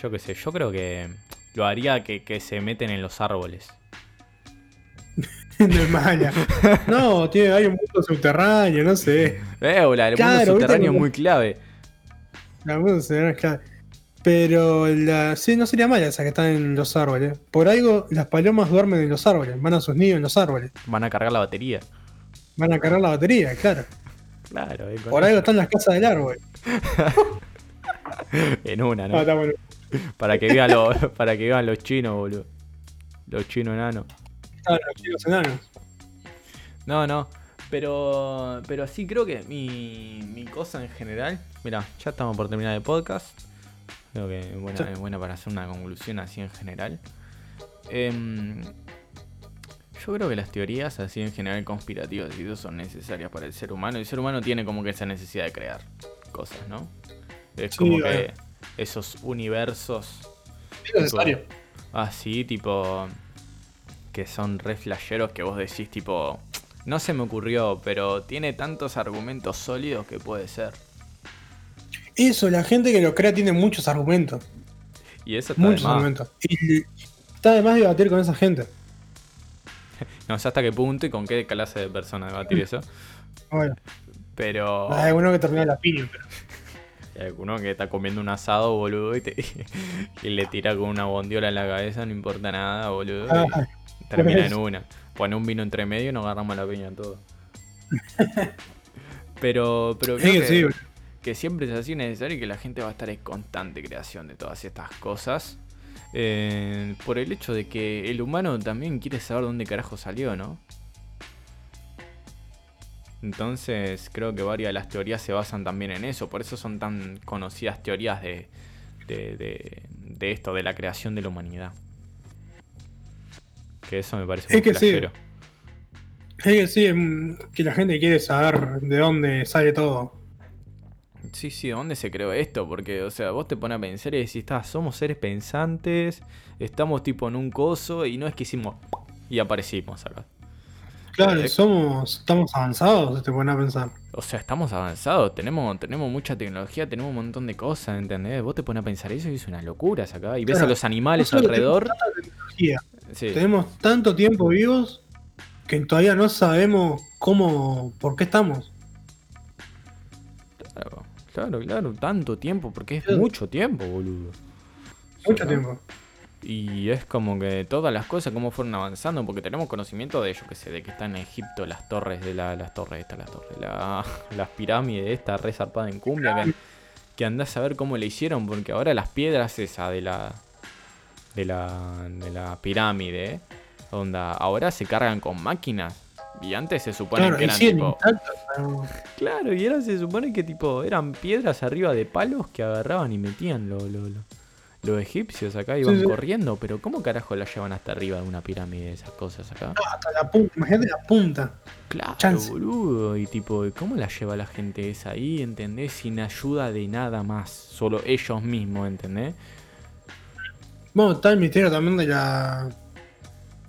Yo qué sé, yo creo que lo haría que, que se meten en los árboles. no es mala. No, tiene, hay un mundo subterráneo, no sé. Eh, hola, el Claro, mundo ¿viste subterráneo es muy clave. La mundo subterráneo es clave. Pero la, sí, no sería mala esa que están en los árboles. Por algo, las palomas duermen en los árboles, van a sus nidos en los árboles. Van a cargar la batería. Van a cargar la batería, claro. Claro, eh, Por algo están las casas del árbol. [laughs] en una, Ah, ¿no? está bueno. Para que vean los, [laughs] para que vean los chinos, boludo. Los chinos enanos. Los chicos enanos. No, no. Pero, pero sí, creo que mi, mi cosa en general. Mira, ya estamos por terminar el podcast. Creo que es buena, Sí. es buena para hacer una conclusión así en general. Em, yo creo que las teorías así en general conspirativas y todo son necesarias para el ser humano. El ser humano tiene como que esa necesidad de crear cosas, ¿no? Es Sí, como que esos universos Es necesario. así, tipo. Que son re flasheros que vos decís, tipo. No se me ocurrió, pero tiene tantos argumentos sólidos que puede ser. Eso, la gente que lo crea tiene muchos argumentos. Y eso está Muchos argumentos. Y está de más debatir con esa gente. [laughs] No sé hasta qué punto y con qué clase de persona debatir eso. Bueno, Pero. hay uno que termina la piña, pero. [laughs] Hay alguno que está comiendo un asado, boludo, y, te- [laughs] y le tira con una bondiola en la cabeza, no importa nada, boludo. y Ah, termina en una. Pone un vino entre medio y nos agarramos la piña todo. Pero, pero creo que que, sí, boludo. Que siempre es así necesario y que la gente va a estar en constante creación de todas estas cosas. eh, por el hecho de que el humano también quiere saber dónde carajo salió, ¿no? Entonces creo que varias de las teorías se basan también en eso. Por eso son tan conocidas teorías de, de, de- de esto, de la creación de la humanidad. Que eso me parece Es muy que sí. Es que sí, que la gente quiere saber de dónde sale todo. Sí, sí, ¿de dónde se creó esto? Porque, o sea, vos te pones a pensar y decís, "Está, somos seres pensantes, estamos tipo en un coso y no es que hicimos y aparecimos acá. Claro, Eh, somos, estamos avanzados, te ponen a pensar. O sea, estamos avanzados, tenemos, tenemos mucha tecnología, tenemos un montón de cosas, ¿entendés? Vos te pones a pensar eso y es una locura acá. Y ves a los animales alrededor. tenemos Sí, Tenemos tanto tiempo vivos que todavía no sabemos cómo, por qué estamos. Claro, claro, tanto tiempo, porque es mucho tiempo, boludo. Mucho O sea, tiempo. Y es como que todas las cosas, cómo fueron avanzando, porque tenemos conocimiento de, yo que sé, de que están en Egipto las torres de la, las torres, estas, las torres, la- [laughs] las pirámides, esta re zarpada en cumbia, que, que andás a ver cómo le hicieron, porque ahora las piedras esa de la, de la, de la pirámide, onda, ahora se cargan con máquinas. Y antes se supone Claro, que eran tipo. intactos, pero- Claro, y ahora se supone que tipo eran piedras arriba de palos que agarraban y metían lo- lo- lo- los egipcios acá iban sí. corriendo, pero ¿cómo carajo la llevan hasta arriba de una pirámide esas cosas acá? hasta la punta, imagínate la punta. Claro, Chance. boludo, y tipo, ¿cómo la lleva la gente esa ahí, entendés? Sin ayuda de nada más, solo ellos mismos, ¿entendés? Bueno, está el misterio también de la.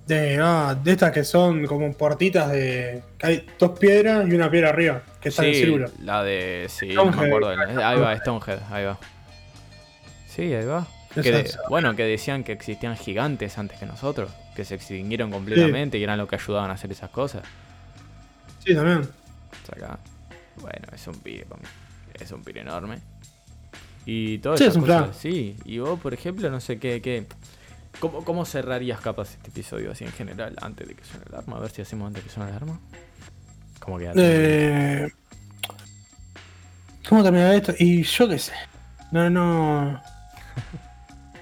De, ah, de estas que son como puertitas de. que hay dos piedras y una piedra arriba, que está en el Sí, círculo. la de... Sí, no me acuerdo. del- Ahí va, Stonehead, ahí va. Sí, ahí va. Que de- bueno, que decían que existían gigantes antes que nosotros, que se extinguieron completamente y eran los que ayudaban a hacer esas cosas. Sí, también. Acá, bueno, es un para mí. Es un pire enorme. Y todas Sí, esas es un cosas, plan. sí. Y vos, por ejemplo, no sé qué, qué. ¿Cómo, ¿Cómo cerrarías capaz este episodio así en general antes de que suene la alarma? A ver si hacemos antes de que suene la alarma. ¿Cómo queda? Eh, ¿Cómo terminar esto? Y yo qué sé. No, no.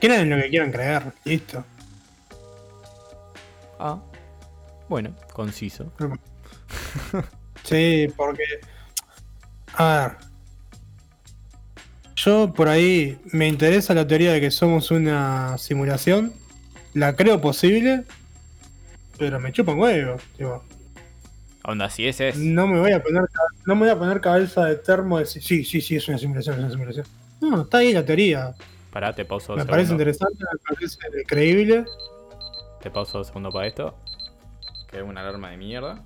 Crean lo que quieran creer. Listo. Ah, bueno, conciso. Sí, porque. A ver. Yo por ahí me interesa la teoría de que somos una simulación. La creo posible. Pero me chupan huevo. tipo, Onda, si ese es. no me voy a poner no me voy a poner cabeza de termo de decir, sí, sí, sí, es una simulación, es una simulación. No, está ahí la teoría. Pará, te pauso Me parece interesante, me parece creíble. Te pauso dos segundos para esto. Que es una alarma de mierda.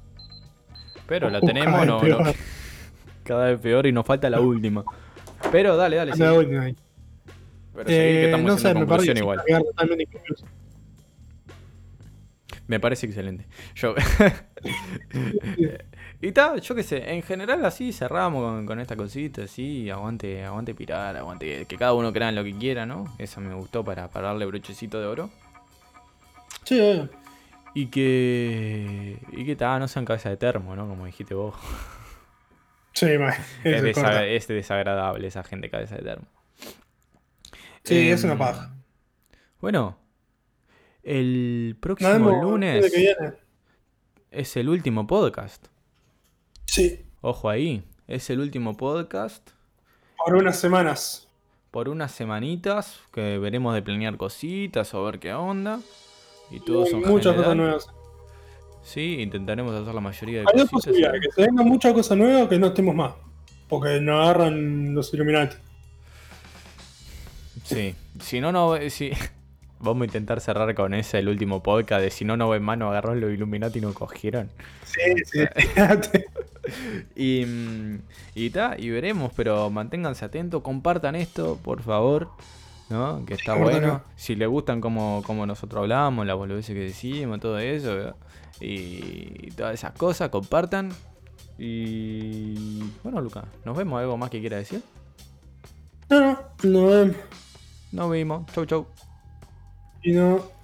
Pero la Uh, tenemos, cada vez no, no- peor. [laughs] Cada vez peor y nos falta la [laughs] última. Pero dale, dale, sí. La última ahí. Pero seguí, que Eh, estamos no sé, me parece igual. Me parece excelente. Yo. [laughs] y tal, yo qué sé, en general así cerramos con, con esta cosita, así, aguante, aguante pirar, aguante, que cada uno crea en lo que quiera, ¿no? Eso me gustó para, para darle brochecito de oro. Sí. Y que. Y que tal, no sean cabeza de termo, ¿no? Como dijiste vos. Sí, [laughs] Es, es desagradable esa gente cabeza de termo. Sí, es Em, una paja. Bueno, el próximo vemos lunes que viene. es el último podcast. Sí, Ojo ahí, es el último podcast por unas semanas. por unas semanitas que veremos de planear cositas o ver qué onda. Y todo Hay eso en muchas general. cosas nuevas. Sí, intentaremos hacer la mayoría de Hay dos cositas. posibilidades, que se vengan muchas cosas nuevas o que no estemos más. Porque nos agarran los Illuminati. Sí, si no, no. Si... Vamos a intentar cerrar con ese el último podcast de si no, no ven más, nos agarró los Illuminati y nos cogieron. Sí, sí, fíjate. [laughs] Y, y ta, y veremos, pero manténganse atentos, compartan esto, por favor, ¿no? Que está bueno. Si les gustan como, como nosotros hablamos, las boludeces que decimos, todo eso, ¿verdad? y todas esas cosas, compartan. Y bueno, Luca, ¿nos vemos? ¿Algo más que quiera decir? No, no, no vemos. Nos vimos. Chau, chau. Y no.